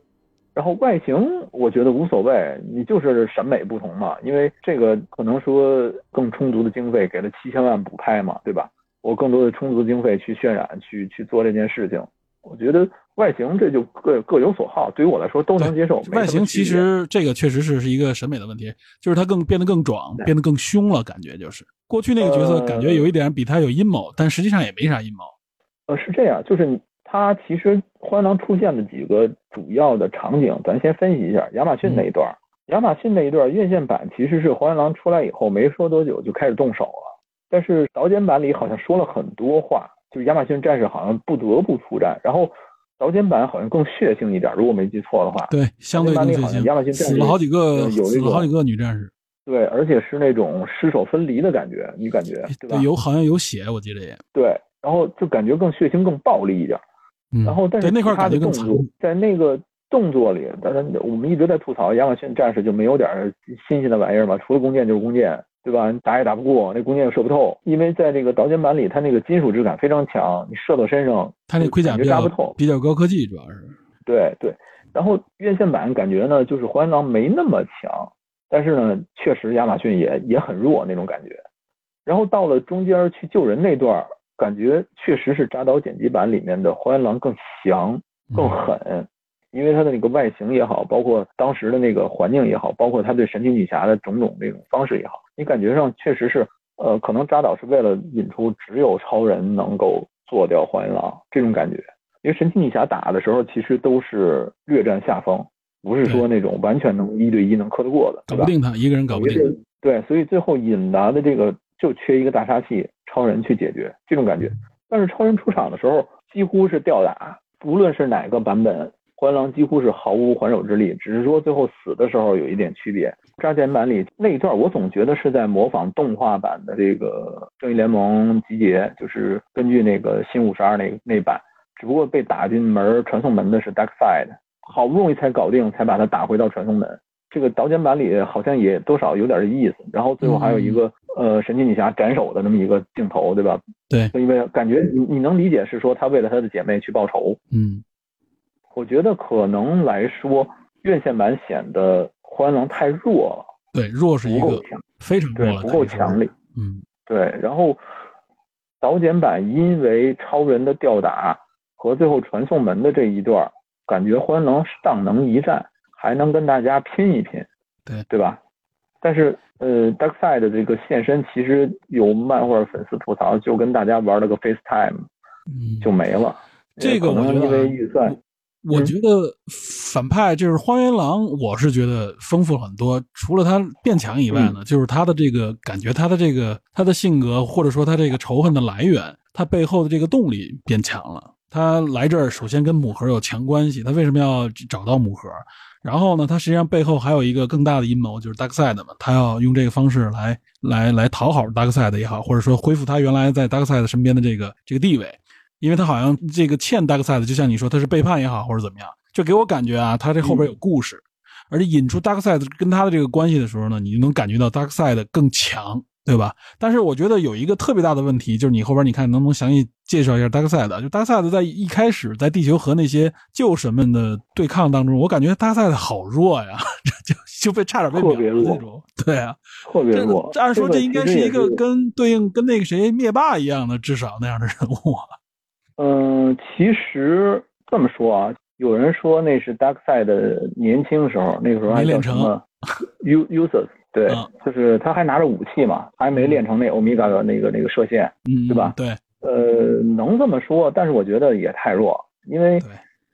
然后外形我觉得无所谓，你就是审美不同嘛。因为这个可能说更充足的经费给了七千万补拍嘛，对吧？我更多的充足的经费去渲染，去去做这件事情。我觉得外形这就各各有所好，对于我来说都能接受。外形其实这个确实是是一个审美的问题，就是它更变得更壮，变得更凶了，感觉就是过去那个角色感觉有一点比他有阴谋，但实际上也没啥阴谋。呃，是这样，就是他其实荒狼出现的几个。主要的场景，咱先分析一下亚马逊那一段。亚马逊那一段院线版其实是黄原狼出来以后没说多久就开始动手了，但是导剪版里好像说了很多话，就是亚马逊战士好像不得不出战。然后导剪版好像更血腥一点，如果没记错的话。对，相对更血腥。亚马逊死了好几个，有死了好几个女战士。对，而且是那种尸首分离的感觉，你感觉对吧？有好像有血，我记得也。对，然后就感觉更血腥、更暴力一点。然后，但是那块他的动作在那个动作里，当然我们一直在吐槽亚马逊战士就没有点新鲜的玩意儿嘛？除了弓箭就是弓箭，对吧？你打也打不过，那弓箭又射不透，因为在这个导剪版里，它那个金属质感非常强，你射到身上，它那盔甲就扎不透，比较高科技，主要是。对对，然后院线版感觉呢，就是黄原狼没那么强，但是呢，确实亚马逊也也很弱那种感觉。然后到了中间去救人那段。感觉确实是扎导剪辑版里面的荒原狼更强、更狠，因为他的那个外形也好，包括当时的那个环境也好，包括他对神奇女侠的种种那种方式也好，你感觉上确实是，呃，可能扎导是为了引出只有超人能够做掉荒原狼这种感觉，因为神奇女侠打的时候其实都是略占下风，不是说那种完全能一对一能磕得过的，搞不定他一个人搞不定。对，所以最后引达的这个就缺一个大杀器。超人去解决这种感觉，但是超人出场的时候几乎是吊打，无论是哪个版本，荒狼几乎是毫无还手之力，只是说最后死的时候有一点区别。扎剪版里那一段，我总觉得是在模仿动画版的这个正义联盟集结，就是根据那个新五十二那那版，只不过被打进门传送门的是 Dark Side，好不容易才搞定，才把他打回到传送门。这个导剪版里好像也多少有点意思，然后最后还有一个呃神奇女侠斩首的那么一个镜头，对吧？对，因为感觉你你能理解是说他为了他的姐妹去报仇。嗯，我觉得可能来说院线版显得欢狼太弱了，对，弱是一个非常对不够强力。嗯，对，然后导剪版因为超人的吊打和最后传送门的这一段，感觉荒原狼尚能一战，还能跟大家拼一拼，对对吧？但是呃，Darkside 的这个现身，其实有漫画粉丝吐槽，就跟大家玩了个 FaceTime 嗯，就没了。这个我觉得因为预算，我觉得反派就是荒原狼，我是觉得丰富很多。除了他变强以外呢，就是他的这个感觉，他的这个他的性格，或者说他这个仇恨的来源，他背后的这个动力变强了。他来这儿首先跟母盒有强关系，他为什么要找到母盒？然后呢，他实际上背后还有一个更大的阴谋，就是 Darkside 嘛，他要用这个方式来来来讨好 Darkside 也好，或者说恢复他原来在 Darkside 身边的这个这个地位。因为他好像这个欠 Darkside，就像你说他是背叛也好，或者怎么样，就给我感觉啊，他这后边有故事，而且引出 Darkside 跟他的这个关系的时候呢，你就能感觉到 Darkside 更强，对吧？但是我觉得有一个特别大的问题，就是你后边你看能不能详细介绍一下 Darkside？就 Darkside 在一开始在地球和那些旧神们的对抗当中，我感觉 Darkside 好弱呀，这 就就被差点被秒了那种，对啊，这特别弱。按说这应该是一个跟对应跟那个谁灭霸一样的，至少那样的人物啊。嗯，其实这么说啊，有人说那是 Darkside 的年轻时候，那个时候还没练成叫什么 U Usus，对，嗯。就是他还拿着武器嘛，还没练成那欧米伽的那个那个射线，嗯，对吧？对。呃，能这么说，但是我觉得也太弱，因为，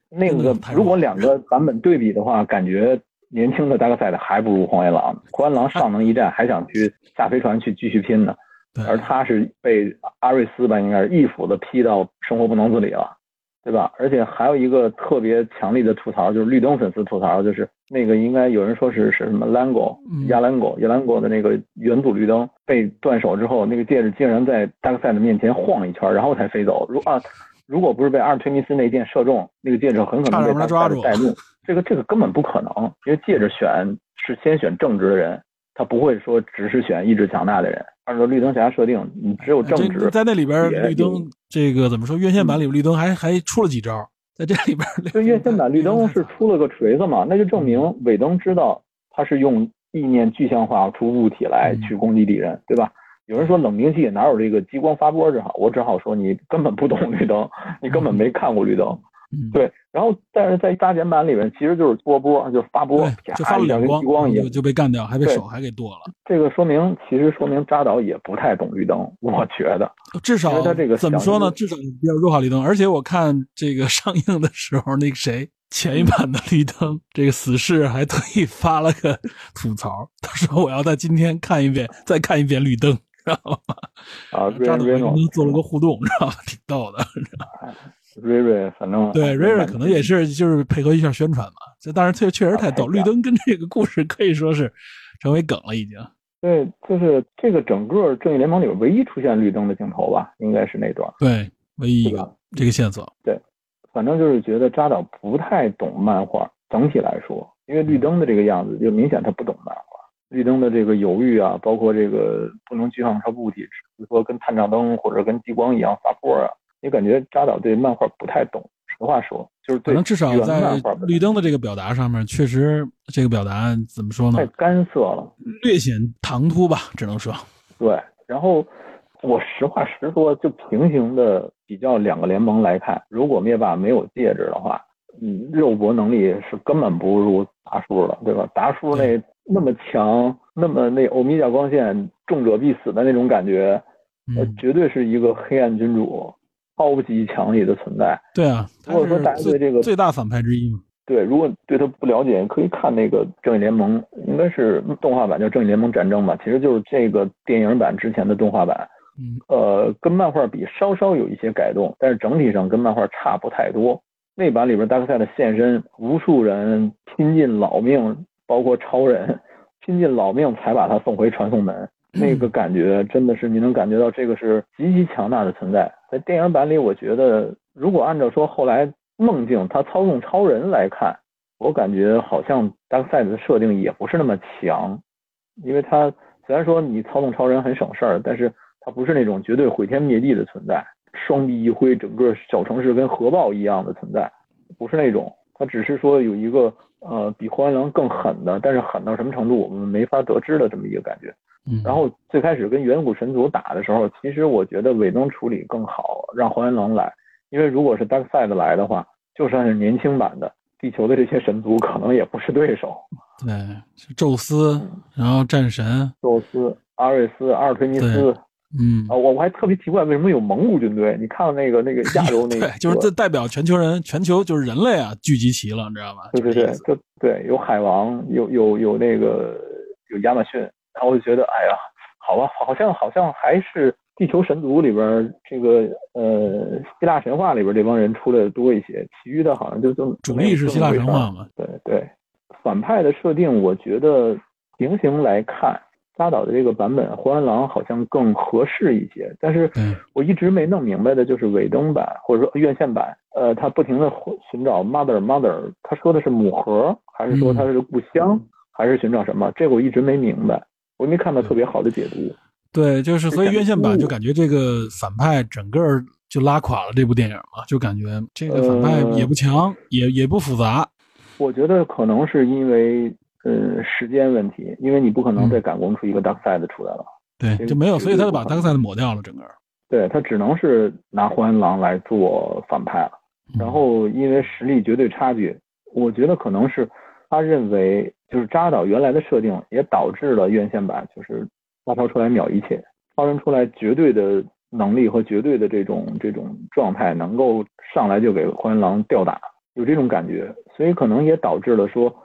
那个如果两个版本对比的话，感觉年轻的 Darkside 还不如黄原狼，黄原狼上能一战，还想去下飞船去继续拼呢。对，而他是被阿瑞斯吧，应该是一斧子劈到生活不能自理了，对吧？而且还有一个特别强力的吐槽，就是绿灯粉丝吐槽，就是那个应该有人说是是什么 Lango 嗯亚兰狗亚兰狗的那个元祖绿灯被断手之后，那个戒指竟然在达克赛的面前晃一圈，然后才飞走。如啊，如果不是被阿尔忒弥斯那箭射中，那个戒指很可能被达克赛的带路。这个这个根本不可能，因为戒指选是先选正直的人，他不会说只是选意志强大的人。按照绿灯侠设定，你只有正直。这在那里边，绿灯这个怎么说？院线版里绿灯还还出了几招，在这里边。就院线版绿灯 是出了个锤子嘛？那就证明尾灯知道他是用意念具象化出物体来去攻击敌人，对吧？有人说冷兵器哪有这个激光发波？只好我只好说你根本不懂绿灯，你根本没看过绿灯。嗯，对。然后但是在加减版里面，其实就是波波，就是发波，就发了两光，激光一样就就被干掉，还被手还给剁了。这个说明其实说明扎导也不太懂绿灯，我觉得。至少他这个怎么说呢？至少比较弱化绿灯。而且我看这个上映的时候，那个谁前一版的绿灯，这个死侍还特意发了个吐槽，他说我要在今天看一遍，再看一遍绿灯。知道吗？啊，扎导跟他做了个互动，知道吗？挺逗的。瑞瑞，反正对瑞瑞可能也是就是配合一下宣传嘛。这但是确确实太逗，绿灯跟这个故事可以说是成为梗了，已经。对，就是这个整个正义联盟里边唯一出现绿灯的镜头吧，应该是那段。对，唯一一个这个线索。对，反正就是觉得扎导不太懂漫画，整体来说，因为绿灯的这个样子，就明显他不懂漫画。绿灯的这个犹豫啊，包括这个不能具象化物体，比如说跟探照灯或者跟激光一样发波啊，你感觉扎导对漫画不太懂。实话说，就是可能至少在绿灯的这个表达上面，确实这个表达怎么说呢？太干涩了，略显唐突吧，只能说。对，然后我实话实说，就平行的比较两个联盟来看，如果灭霸没有戒指的话，嗯，肉搏能力是根本不如达叔的，对吧？达叔那那么强，那么那欧米伽光线重者必死的那种感觉，呃，绝对是一个黑暗君主。超级强力的存在，对啊，如果说大家对这个最大反派之一嘛，对，如果对他不了解，可以看那个正义联盟，应该是动画版叫《正义联盟战争》吧，其实就是这个电影版之前的动画版，嗯，呃，跟漫画比稍稍有一些改动，但是整体上跟漫画差不太多。那版里边达克赛的现身，无数人拼尽老命，包括超人，拼尽老命才把他送回传送门。那个感觉真的是你能感觉到这个是极其强大的存在。在电影版里，我觉得如果按照说后来梦境他操纵超人来看，我感觉好像达克赛的设定也不是那么强，因为他虽然说你操纵超人很省事儿，但是他不是那种绝对毁天灭地的存在，双臂一挥，整个小城市跟核爆一样的存在，不是那种。他只是说有一个呃比荒原狼更狠的，但是狠到什么程度我们没法得知的这么一个感觉。然后最开始跟远古神族打的时候，其实我觉得尾灯处理更好，让黄炎龙来，因为如果是 Darkseid 来的话，就算是年轻版的地球的这些神族，可能也不是对手。对，宙斯，然后战神，宙斯、阿瑞斯、阿尔忒弥斯。嗯啊，我我还特别奇怪，为什么有蒙古军队？你看到那个那个 亚洲那个，就是这代表全球人，全球就是人类啊，聚集齐了，你知道吧？对对对，就对，有海王，有有有那个有亚马逊，然后我就觉得，哎呀，好吧，好像好像还是地球神族里边这个呃希腊神话里边这帮人出来的多一些，其余的好像就就主力是希腊神话嘛。对对，反派的设定，我觉得平行来看。扎导的这个版本，荒原狼好像更合适一些，但是我一直没弄明白的就是尾灯版或者说院线版，呃，他不停的寻找 mother mother，他说的是母盒，还是说他是故乡，还是寻找什么？这个我一直没明白，我没看到特别好的解读。对，就是所以院线版就感觉这个反派整个就拉垮了这部电影嘛，就感觉这个反派也不强，也也不复杂。我觉得可能是因为。呃，时间问题，因为你不可能再赶工出一个 Dark Side 出来了，对，就没有，所以他就把 Dark Side 抹掉了，整个。对他只能是拿荒原狼来做反派了，然后因为实力绝对差距，我觉得可能是他认为就是扎导原来的设定也导致了院线版就是大超出来秒一切，超人出来绝对的能力和绝对的这种这种状态能够上来就给荒原狼吊打，有这种感觉，所以可能也导致了说。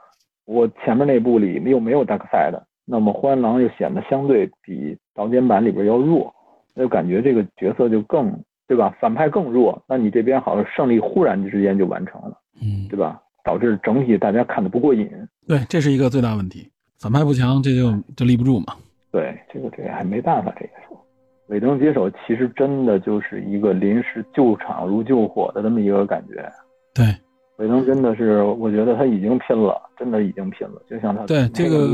我前面那部里又没有 Dark Side，那么荒原狼又显得相对比导剪版里边要弱，那就感觉这个角色就更对吧？反派更弱，那你这边好像胜利忽然之间就完成了，嗯，对吧？导致整体大家看的不过瘾。对，这是一个最大问题，反派不强，这就就立不住嘛。对，这个这个还没办法，这个说。尾灯接手其实真的就是一个临时救场如救火的这么一个感觉。对。尾灯真的是，我觉得他已经拼了，真的已经拼了，就像他对这个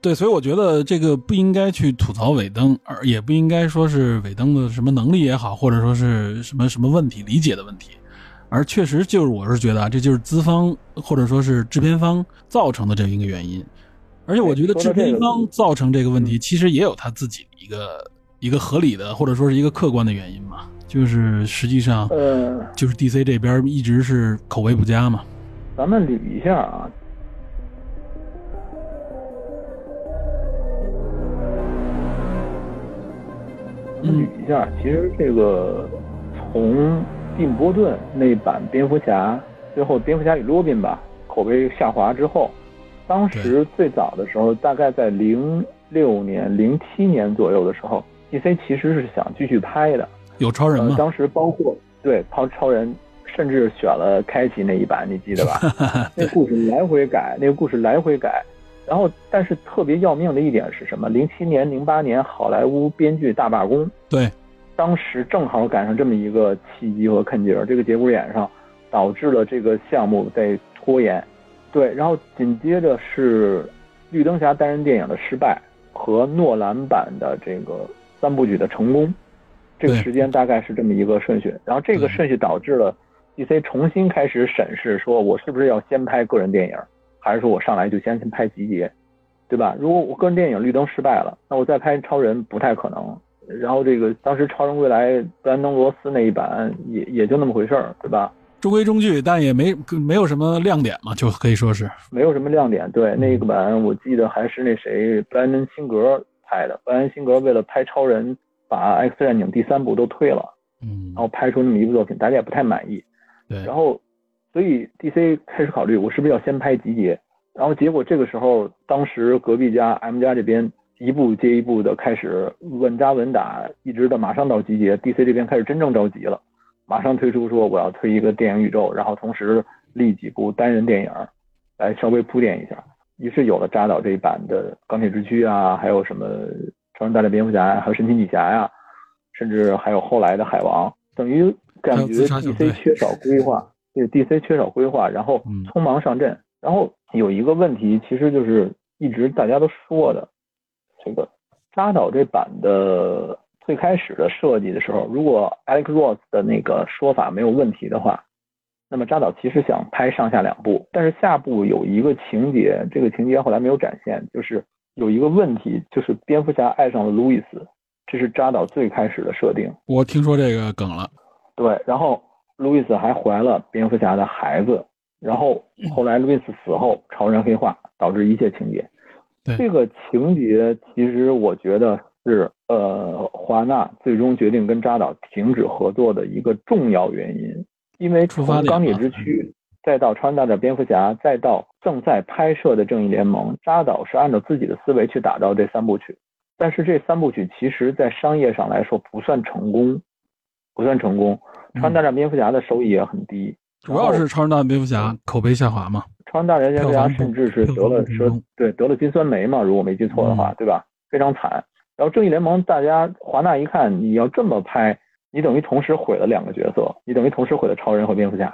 对，所以我觉得这个不应该去吐槽尾灯，而也不应该说是尾灯的什么能力也好，或者说是什么什么问题理解的问题，而确实就是我是觉得啊，这就是资方或者说是制片方造成的这一个原因，而且我觉得制片方造成这个问题，其实也有他自己一个一个合理的或者说是一个客观的原因嘛。就是实际上，呃，就是 DC 这边一直是口碑不佳嘛。咱们捋一下啊，捋一下。其实这个从蒂姆·波顿那版蝙蝠侠，最后蝙蝠侠与罗宾吧，口碑下滑之后，当时最早的时候，大概在零六年、零七年左右的时候，DC 其实是想继续拍的。有超人吗？当时包括对超超人，甚至选了开启那一版，你记得吧？那故事来回改，那个故事来回改。然后，但是特别要命的一点是什么？零七年、零八年好莱坞编剧大罢工，对，当时正好赶上这么一个契机和坎儿，这个节骨眼上，导致了这个项目在拖延。对，然后紧接着是绿灯侠单人电影的失败和诺兰版的这个三部曲的成功。这个时间大概是这么一个顺序，然后这个顺序导致了 DC 重新开始审视，说我是不是要先拍个人电影，还是说我上来就先先拍集结，对吧？如果我个人电影绿灯失败了，那我再拍超人不太可能。然后这个当时超人归来布兰登罗斯那一版也也就那么回事儿，对吧？中规中矩，但也没没有什么亮点嘛，就可以说是没有什么亮点。对，那个版我记得还是那谁布兰登辛格拍的，布兰登辛格为了拍超人。把《X 战警》第三部都退了，嗯，然后拍出那么一部作品，大家也不太满意，对，然后所以 DC 开始考虑，我是不是要先拍集结？然后结果这个时候，当时隔壁家 M 家这边一步接一步的开始稳扎稳打，一直到马上到集结，DC 这边开始真正着急了，马上推出说我要推一个电影宇宙，然后同时立几部单人电影来稍微铺垫一下，于是有了扎导这一版的钢铁之躯啊，还有什么。超人大战蝙蝠侠还有神奇女侠呀，甚至还有后来的海王，等于感觉 DC 缺少规划，对 DC 缺少规划，然后匆忙上阵。然后有一个问题，其实就是一直大家都说的，这个扎导这版的最开始的设计的时候，如果 Alex Ross 的那个说法没有问题的话，那么扎导其实想拍上下两部，但是下部有一个情节，这个情节后来没有展现，就是。有一个问题，就是蝙蝠侠爱上了路易斯，这是扎导最开始的设定。我听说这个梗了。对，然后路易斯还怀了蝙蝠侠的孩子，然后后来路易斯死后，超人黑化，导致一切情节。对。这个情节，其实我觉得是呃，华纳最终决定跟扎导停止合作的一个重要原因，因为从钢铁之躯，再到超人大战蝙蝠侠，再到正在拍摄的正义联盟，扎导是按照自己的思维去打造这三部曲，但是这三部曲其实在商业上来说不算成功，不算成功。超人大战蝙蝠侠的收益也很低，主要是超人大战蝙蝠侠口碑下滑嘛。超人大战蝙蝠侠甚至是得了说对得了金酸梅嘛，如果没记错的话，嗯对吧？非常惨。然后正义联盟，大家华纳一看你要这么拍，你等于同时毁了两个角色，你等于同时毁了超人和蝙蝠侠。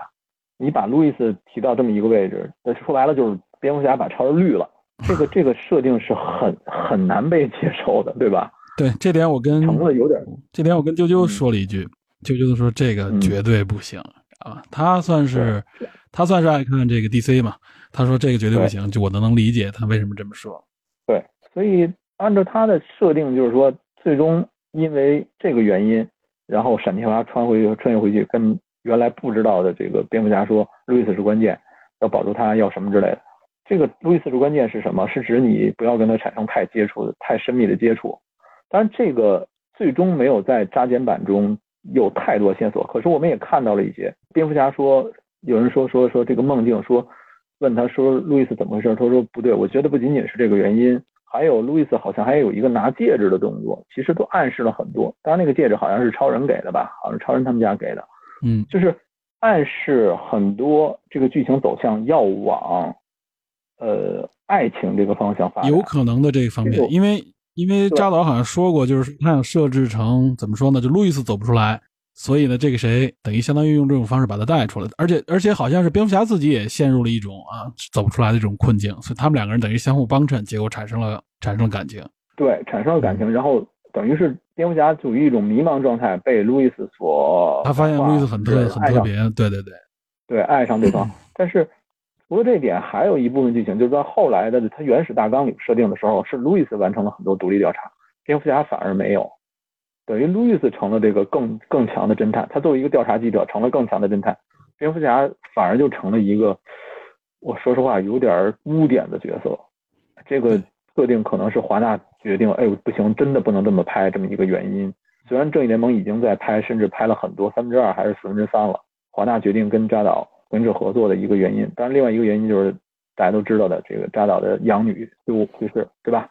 你把路易斯提到这么一个位置，那说白了就是蝙蝠侠把超人绿了。这个这个设定是很很难被接受的，对吧？对这点我跟成了有点这点我跟啾啾说了一句，啾啾说这个嗯绝对不行啊，他算是他算是爱看这个 DC 嘛，他说这个绝对不行，就我都能理解他为什么这么说。对，所以按照他的设定，就是说，最终因为这个原因，然后闪电侠穿回去穿越回去，跟原来不知道的这个蝙蝠侠说，路易斯是关键，要保住他，要什么之类的。这个路易斯是关键是什么？是指你不要跟他产生太接触的、太深密的接触。当然，这个最终没有在扎剪版中有太多线索，可是我们也看到了一些。蝙蝠侠说，有人说说说这个梦境说，问他说路易斯怎么回事？他说不对，我觉得不仅仅是这个原因，还有路易斯好像还有一个拿戒指的动作，其实都暗示了很多。当然，那个戒指好像是超人给的吧？好像是超人他们家给的，嗯，就是暗示很多这个剧情走向要往呃爱情这个方向发展。有可能的这一方面，因为因为扎导好像说过，就是他想设置成怎么说呢？就路易斯走不出来，所以呢，这个谁等于相当于用这种方式把他带出来，而且而且好像是蝙蝠侠自己也陷入了一种啊走不出来的这种困境，所以他们两个人等于相互帮衬，结果产生了产生了感情。对，产生了感情，然后等于是蝙蝠侠处于一种迷茫状态，被路易斯所他发现路易斯很特对很特别，对对对，对，爱上对方。但是除了这一点，还有一部分剧情，就是在后来的他原始大纲里设定的时候，是路易斯完成了很多独立调查，蝙蝠侠反而没有。等于路易斯成了这个更更强的侦探，他作为一个调查记者成了更强的侦探，蝙蝠侠反而就成了一个，我说实话有点污点的角色。这个设定可能是华纳决定，哎呦不行，真的不能这么拍这么一个原因。虽然正义联盟已经在拍，甚至拍了很多三分之二还是四分之三了，华纳决定跟扎导跟着合作的一个原因。当然，另外一个原因就是大家都知道的，这个扎导的养女就去世，对吧？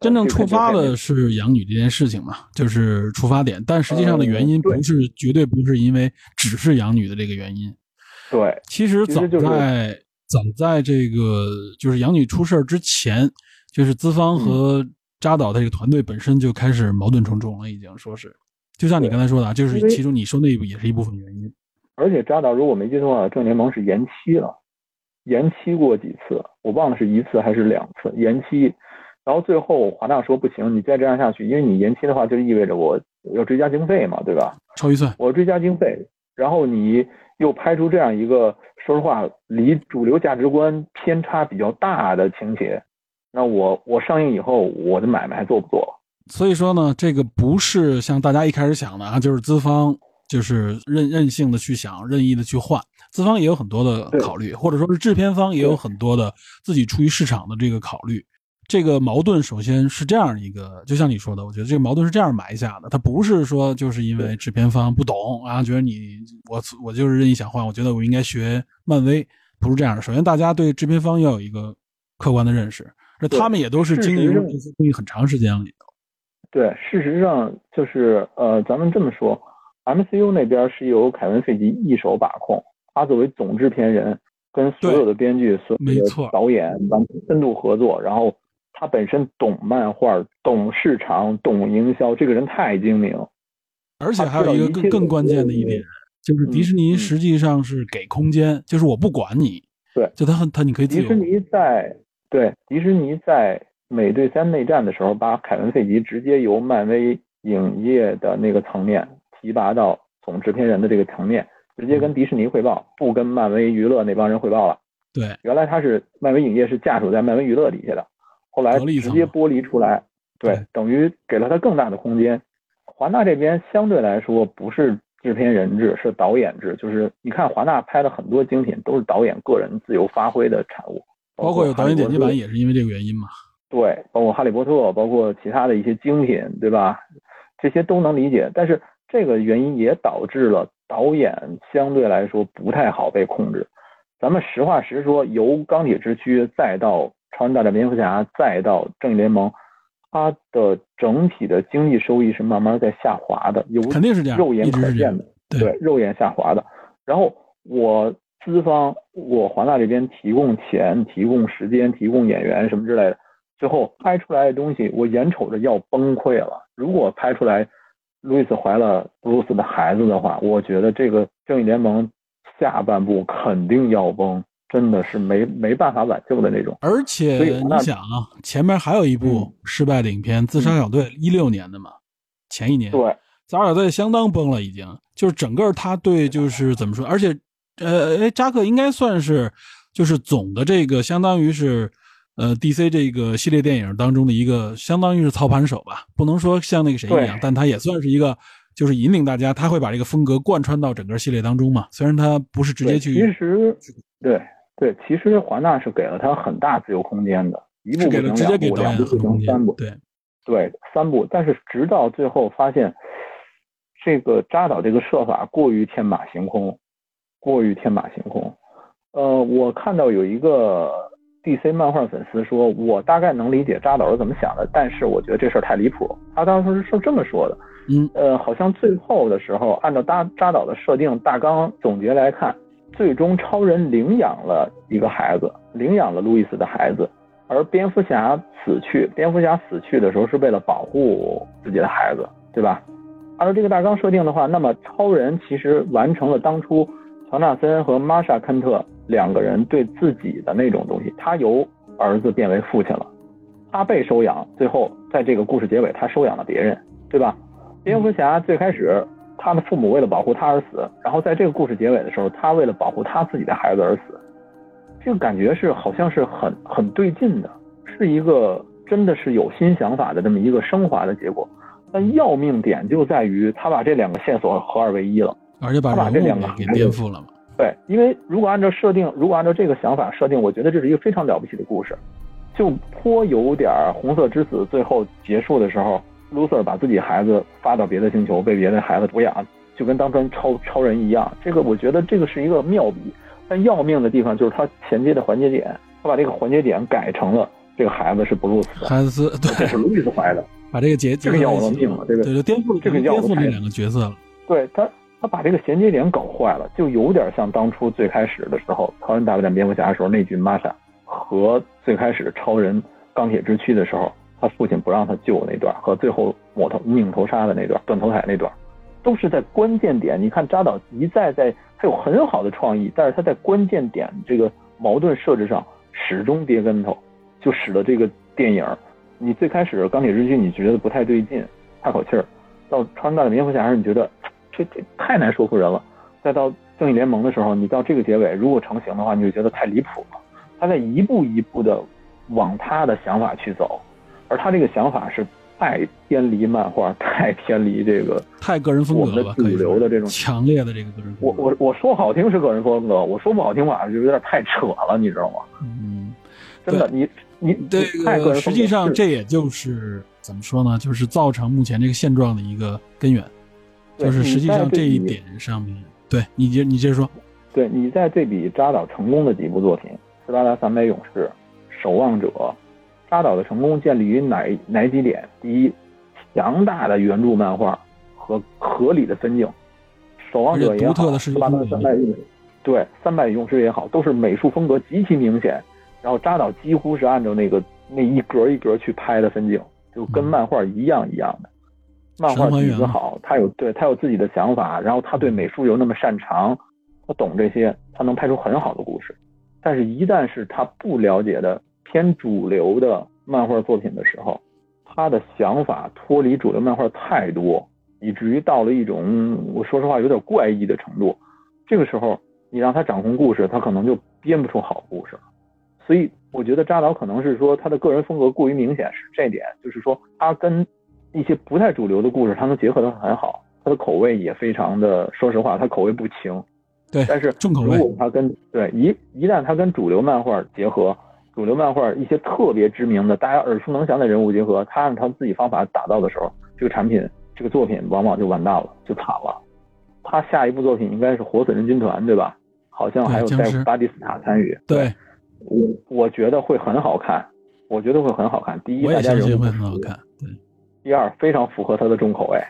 真正呃触发的是养女这件事情嘛，就是出发点，但实际上的原因不是绝对不是因为只是养女的这个原因。对其实早在早在这个就是养女出事儿之前，就是资方和扎导的这个团队本身就开始矛盾重重了，已经说是，就像你刚才说的啊，就是其中你说那也是一部分原因。而且扎导如果没记错的话，正联盟是延期了，延期过几次，我忘了是一次还是两次延期。然后最后华纳说不行，你再这样下去，因为你延期的话，就意味着我要追加经费嘛，对吧？超预算，我追加经费，然后你又拍出这样一个说实话离主流价值观偏差比较大的情节，那我我上映以后我的买卖还做不做？所以说呢，这个不是像大家一开始想的啊，就是资方就是任任性的去想，任意的去换，资方也有很多的考虑，或者说是制片方也有很多的自己出于市场的这个考虑。这个矛盾首先是这样一个，就像你说的，我觉得这个矛盾是这样埋下的，它不是说就是因为制片方不懂啊，觉得你我我就是任意想换，我觉得我应该学漫威，不是这样的。首先，大家对制片方要有一个客观的认识，那他们也都是经营这些东西很长时间了。对，事实上就是呃，咱们这么说，MCU 那边是由凯文·费吉一手把控，他作为总制片人，跟所有的编剧、所有的没错导演完全深度合作，然后他本身懂漫画、懂市场、懂营销，这个人太精明。而且还有一个更更关键的一点，就是迪士尼嗯实际上是给空间，就是我不管你，对，就他很他你可以自由迪士，尼在对迪士尼在美队三内战的时候，把凯文·费吉直接由漫威影业的那个层面提拔到总制片人的这个层面，直接跟迪士尼汇报，不跟漫威娱乐那帮人汇报了。对原来他是漫威影业是下属在漫威娱乐底下的，后来直接剥离出来，对对，等于给了他更大的空间。华纳这边相对来说不是制片人制，是导演制。就是你看华纳拍的很多精品都是导演个人自由发挥的产物，包括有导演剪辑版也是因为这个原因嘛。对，包括《哈利波特》，包括其他的一些精品，对吧？这些都能理解，但是这个原因也导致了导演相对来说不太好被控制。咱们实话实说，由《钢铁之躯》再到《超人大战蝙蝠侠》，再到《正义联盟》，它的整体的经济收益是慢慢在下滑的，有肯定是这样，肉眼可见的，对，肉眼下滑的。然后我资方，我华纳这边提供钱、提供时间、提供演员什么之类的。最后拍出来的东西，我眼瞅着要崩溃了。如果拍出来路易斯怀了布鲁斯的孩子的话，我觉得这个正义联盟下半部肯定要崩，真的是没没办法挽救的那种。而且你想啊，前面还有一部失败的影片《自杀小队》，一六年的嘛，前一年。对，自杀小队相当崩了，已经就是整个他对就是怎么说？而且，呃，哎，扎克应该算是就是总的这个相当于是。呃，DC 这个系列电影当中的一个，相当于是操盘手吧，不能说像那个谁一样，但他也算是一个，就是引领大家，他会把这个风格贯穿到整个系列当中嘛。虽然他不是直接去，其实对对，其实华纳是给了他很大自由空间的，一部给了直接给导演成三部，对对三部，但是直到最后发现，这个扎导这个设法过于天马行空，过于天马行空。呃，我看到有一个。DC 漫画粉丝说：“我大概能理解扎导是怎么想的，但是我觉得这事儿太离谱。”他当时是这么说的：“嗯，呃，好像最后的时候，按照扎扎导的设定大纲总结来看，最终超人领养了一个孩子，领养了路易斯的孩子，而蝙蝠侠死去，蝙蝠侠死去的时候是为了保护自己的孩子，对吧？按照这个大纲设定的话，那么超人其实完成了当初乔纳森和玛莎坎特。”两个人对自己的那种东西，他由儿子变为父亲了，他被收养，最后在这个故事结尾，他收养了别人，对吧？蝙蝠侠最开始他的父母为了保护他而死，然后在这个故事结尾的时候，他为了保护他自己的孩子而死，这个感觉是好像是很很对劲的，是一个真的是有新想法的这么一个升华的结果。但要命点就在于他把这两个线索合二为一了，而且把这两个给颠覆了嘛。对，因为如果按照设定，如果按照这个想法设定，我觉得这是一个非常了不起的故事，就颇有点红色之子最后结束的时候，卢瑟把自己孩子发到别的星球，被别的孩子抚养，就跟当成超超人一样。这个我觉得这个是一个妙笔，但要命的地方就是他衔接的环节点，他把这个环节点改成了这个孩子是布鲁斯，孩子对，这是路易斯怀的，把这个结这个要了命了，这个颠覆这个颠覆这两个角色了，对他。他把这个衔接点搞坏了，就有点像当初最开始的时候，超人大战蝙蝠侠的时候那句玛莎和最开始超人钢铁之躯的时候，他父亲不让他救那段，和最后抹头拧头杀的那段断头台那段，都是在关键点。你看扎导一再在，他有很好的创意，但是他在关键点这个矛盾设置上始终跌跟头，就使得这个电影，你最开始钢铁之躯你觉得不太对劲，岔口气儿，到超人大战蝙蝠侠时你觉得。这这太难说服人了。再到正义联盟的时候，你到这个结尾，如果成型的话，你就觉得太离谱了。他在一步一步的往他的想法去走，而他这个想法是太偏离漫画，太偏离这个太个人风格了，主流的这种强烈的这个个人。我我我说好听是个人风格，我说不好听吧，就有点太扯了，你知道吗？嗯，真的，你你这个实际上这也就是怎么说呢？就是造成目前这个现状的一个根源。就是实际上这一点上面，对你接你接着说，对你在对比扎导成功的几部作品，《斯巴达三百勇士》《守望者》，扎导的成功建立于哪哪几点？第一，强大的原著漫画和合理的分镜，《守望者》也好，《斯巴达三百勇士》对《三百勇士》也好，都是美术风格极其明显，然后扎导几乎是按照那个那一格一格去拍的分镜，就跟漫画一样一样的。漫画底子好，他有对他有自己的想法，然后他对美术又那么擅长，他懂这些，他能拍出很好的故事。但是，一旦是他不了解的偏主流的漫画作品的时候，他的想法脱离主流漫画太多，以至于到了一种我说实话有点怪异的程度。这个时候，你让他掌控故事，他可能就编不出好故事了。所以，我觉得扎导可能是说他的个人风格过于明显，是这点，就是说他跟。一些不太主流的故事，他能结合的很好。他的口味也非常的，说实话，他口味不轻。对，但是重口味如果他跟对一一旦他跟主流漫画结合，主流漫画一些特别知名的、大家耳熟能详的人物结合，他按他自己方法打造的时候，这个产品、这个作品往往就完蛋了，就惨了。他下一部作品应该是《活死人军团》，对吧？好像还有在巴蒂斯塔参与。对，我我觉得会很好看，我觉得会很好看。第一，大家人物不熟很好看。对，第二，非常符合他的重口味，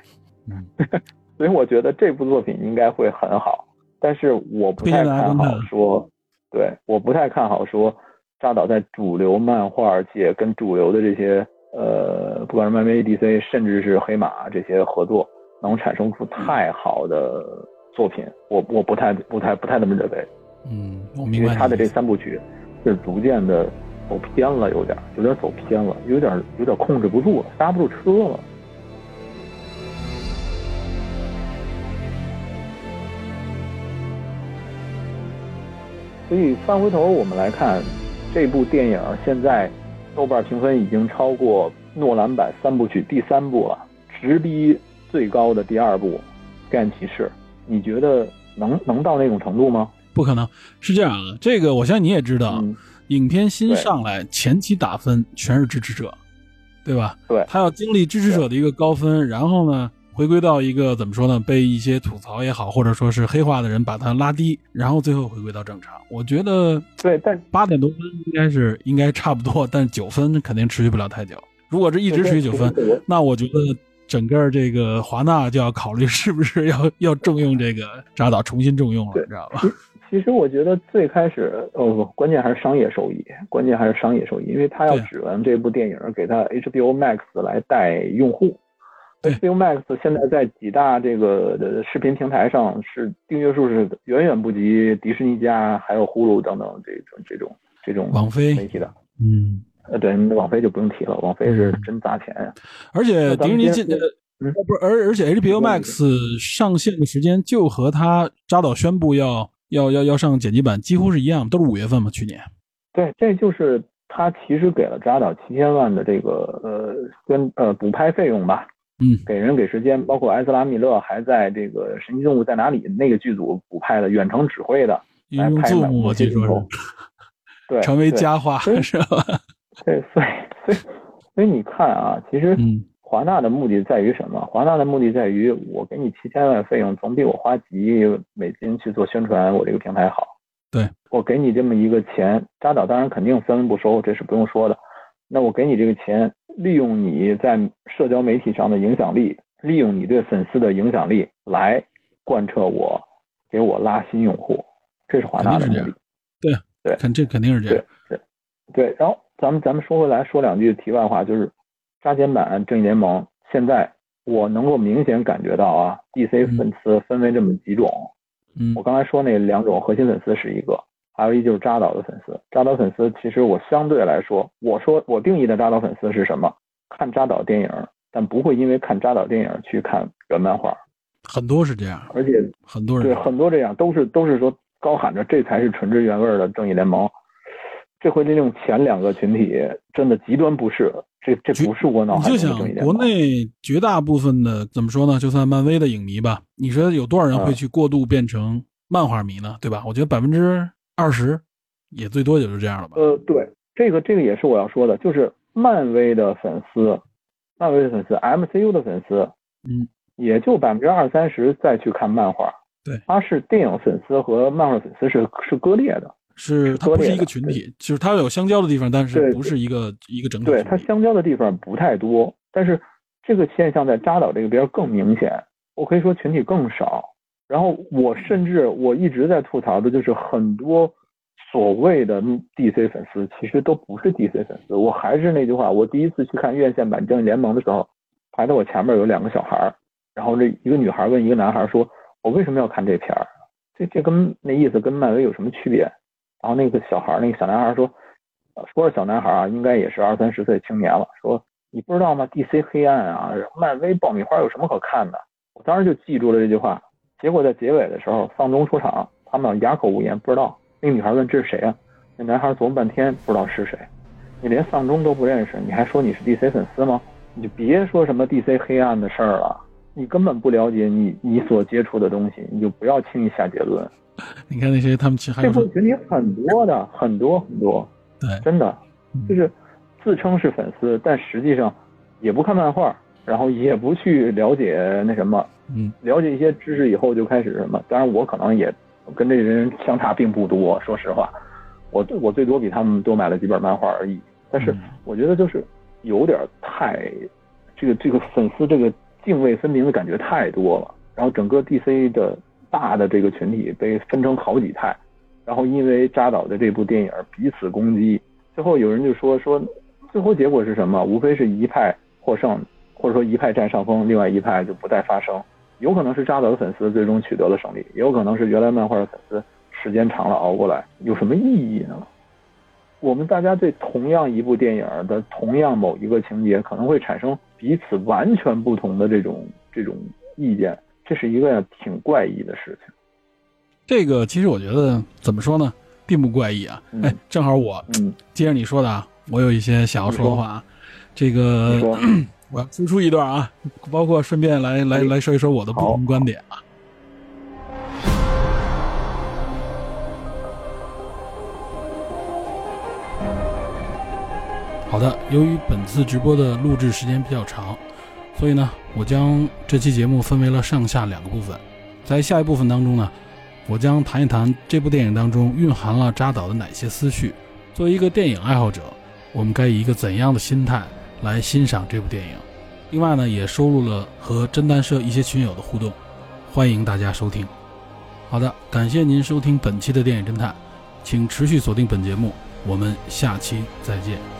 嗯，所以我觉得这部作品应该会很好。但是我不太看好说，对，我不太看好说扎导在主流漫画界跟主流的这些呃，不管是漫威、DC，甚至是黑马这些合作，能产生出太好的作品。我我不太不太不太那么认为，嗯，我明白因为他的这三部曲是逐渐的走偏了，有点有点走偏了，有点有点控制不住了，刹不住车了。所以翻回头我们来看，这部电影现在豆瓣评分已经超过诺兰版三部曲第三部了，直逼最高的第二部《黑暗骑士》。你觉得能能到那种程度吗？不可能是这样啊。这个我相信你也知道，嗯影片新上来前期打分全是支持者，对吧？对他要经历支持者的一个高分，然后呢，回归到一个怎么说呢？被一些吐槽也好，或者说是黑化的人把它拉低，然后最后回归到正常。我觉得对，但八点多分应该是应该差不多，但九分肯定持续不了太久。如果这一直持续九分，那我觉得整个这个华纳就要考虑是不是要要重用这个扎导，重新重用了，对你知道吧？其实我觉得最开始，呃，不关键还是商业收益，关键还是商业收益，因为他要指望这部电影给他 HBO Max 来带用户。对 HBO Max 现在在几大这个的视频平台上是订阅数是远远不及迪士尼家还有呼噜等等这种这种这种网飞媒体的。嗯。呃，对，网飞就不用提了，网飞是真砸钱呀。而且迪士尼进呃嗯不是，而而且 HBO Max 上线的时间就和他扎导宣布要要要要上剪辑版几乎是一样，都是五月份嘛，去年。对，这就是他其实给了扎导七千万的这个呃跟呃补拍费用吧，嗯，给人给时间，包括埃斯拉米勒还在这个《神奇动物在哪里》那个剧组补拍的，远程指挥的，来拍说些镜头是对，成为佳话是吧？对，所以所以所以你看啊，其实嗯华纳的目的在于什么？华纳的目的在于我给你七千万费用，总比我花几亿美金去做宣传我这个平台好。对，我给你这么一个钱，扎导当然肯定分文不收，这是不用说的。那我给你这个钱，利用你在社交媒体上的影响力，利用你对粉丝的影响力来贯彻我，给我拉新用户，这是华纳的目这的对。对肯这肯定是这对样。对对，然后咱们咱们说回来，说两句题外话，就是扎减版正义联盟，现在我能够明显感觉到啊，DC 粉丝分为这么几种。嗯我刚才说那两种核心粉丝是一个，还有一就是扎导的粉丝。扎导粉丝其实我相对来说，我说我定义的扎导粉丝是什么？看扎导电影，但不会因为看扎导电影去看原漫画，很多是这样，而且很多人对很多这样都是都是说高喊着这才是纯真原味的正义联盟。这回利用前两个群体真的极端不适，这这不是我脑你就想海中的正义联盟。国内绝大部分的怎么说呢？就算漫威的影迷吧，你说有多少人会嗯去过度变成漫画迷呢？对吧？我觉得百分之二十，也最多也就是这样了吧。呃，对，这个这个也是我要说的，就是漫威的粉丝，漫威的粉丝，MCU 的粉丝，嗯，也就百分之二三十再去看漫画。对他是电影粉丝和漫画粉丝是是割裂的。是它不是一个群体，就是它有相交的地方，但是不是一个一个整体对。它相交的地方不太多，但是这个现象在扎导这个边更明显。我可以说群体更少。然后我甚至我一直在吐槽的就是很多所谓的 DC 粉丝其实都不是 DC 粉丝。我还是那句话，我第一次去看院线版正义联盟的时候，排在我前面有两个小孩儿，然后这一个女孩问一个男孩说：“我为什么要看这片儿？这这跟那意思跟漫威有什么区别？”然后那个小孩儿，那个小男孩说。说是小男孩啊，应该也是二三十岁青年了。说你不知道吗？DC 黑暗啊，漫威爆米花有什么可看的？我当时就记住了这句话。结果在结尾的时候，丧钟出场，他们哑口无言，不知道。那个女孩问这是谁啊？那男孩琢磨半天，不知道是谁。你连丧钟都不认识，你还说你是 DC 粉丝吗？你就别说什么 DC 黑暗的事儿了。你根本不了解你你所接触的东西，你就不要轻易下结论。你看那些他们其实还这部群体很多的，很多很多，对，真的嗯就是自称是粉丝，但实际上也不看漫画，然后也不去了解那什么，嗯了解一些知识以后就开始什么。当然，我可能也跟这些人相差并不多，说实话，我我最多比他们多买了几本漫画而已。但是嗯我觉得就是有点太这个这个粉丝这个泾渭分明的感觉太多了，然后整个 DC 的大的这个群体被分成好几派，然后因为扎导的这部电影彼此攻击，最后有人就说说最后结果是什么？无非是一派获胜，或者说一派占上风，另外一派就不再发声。有可能是扎导的粉丝最终取得了胜利，也有可能是原来漫画的粉丝时间长了熬过来，有什么意义呢？我们大家对同样一部电影的同样某一个情节，可能会产生彼此完全不同的这种这种意见，这是一个挺怪异的事情。这个其实我觉得怎么说呢，并不怪异啊。嗯哎，正好我嗯，接着你说的啊，我有一些想要说的话啊。这个 我要输出一段啊，包括顺便来来来说一说我的不同观点啊。好的，由于本次直播的录制时间比较长，所以呢，我将这期节目分为了上下两个部分。在下一部分当中呢，我将谈一谈这部电影当中蕴含了扎导的哪些思绪。作为一个电影爱好者，我们该以一个怎样的心态来欣赏这部电影？另外呢，也收录了和侦探社一些群友的互动，欢迎大家收听。好的，感谢您收听本期的电影侦探，请持续锁定本节目，我们下期再见。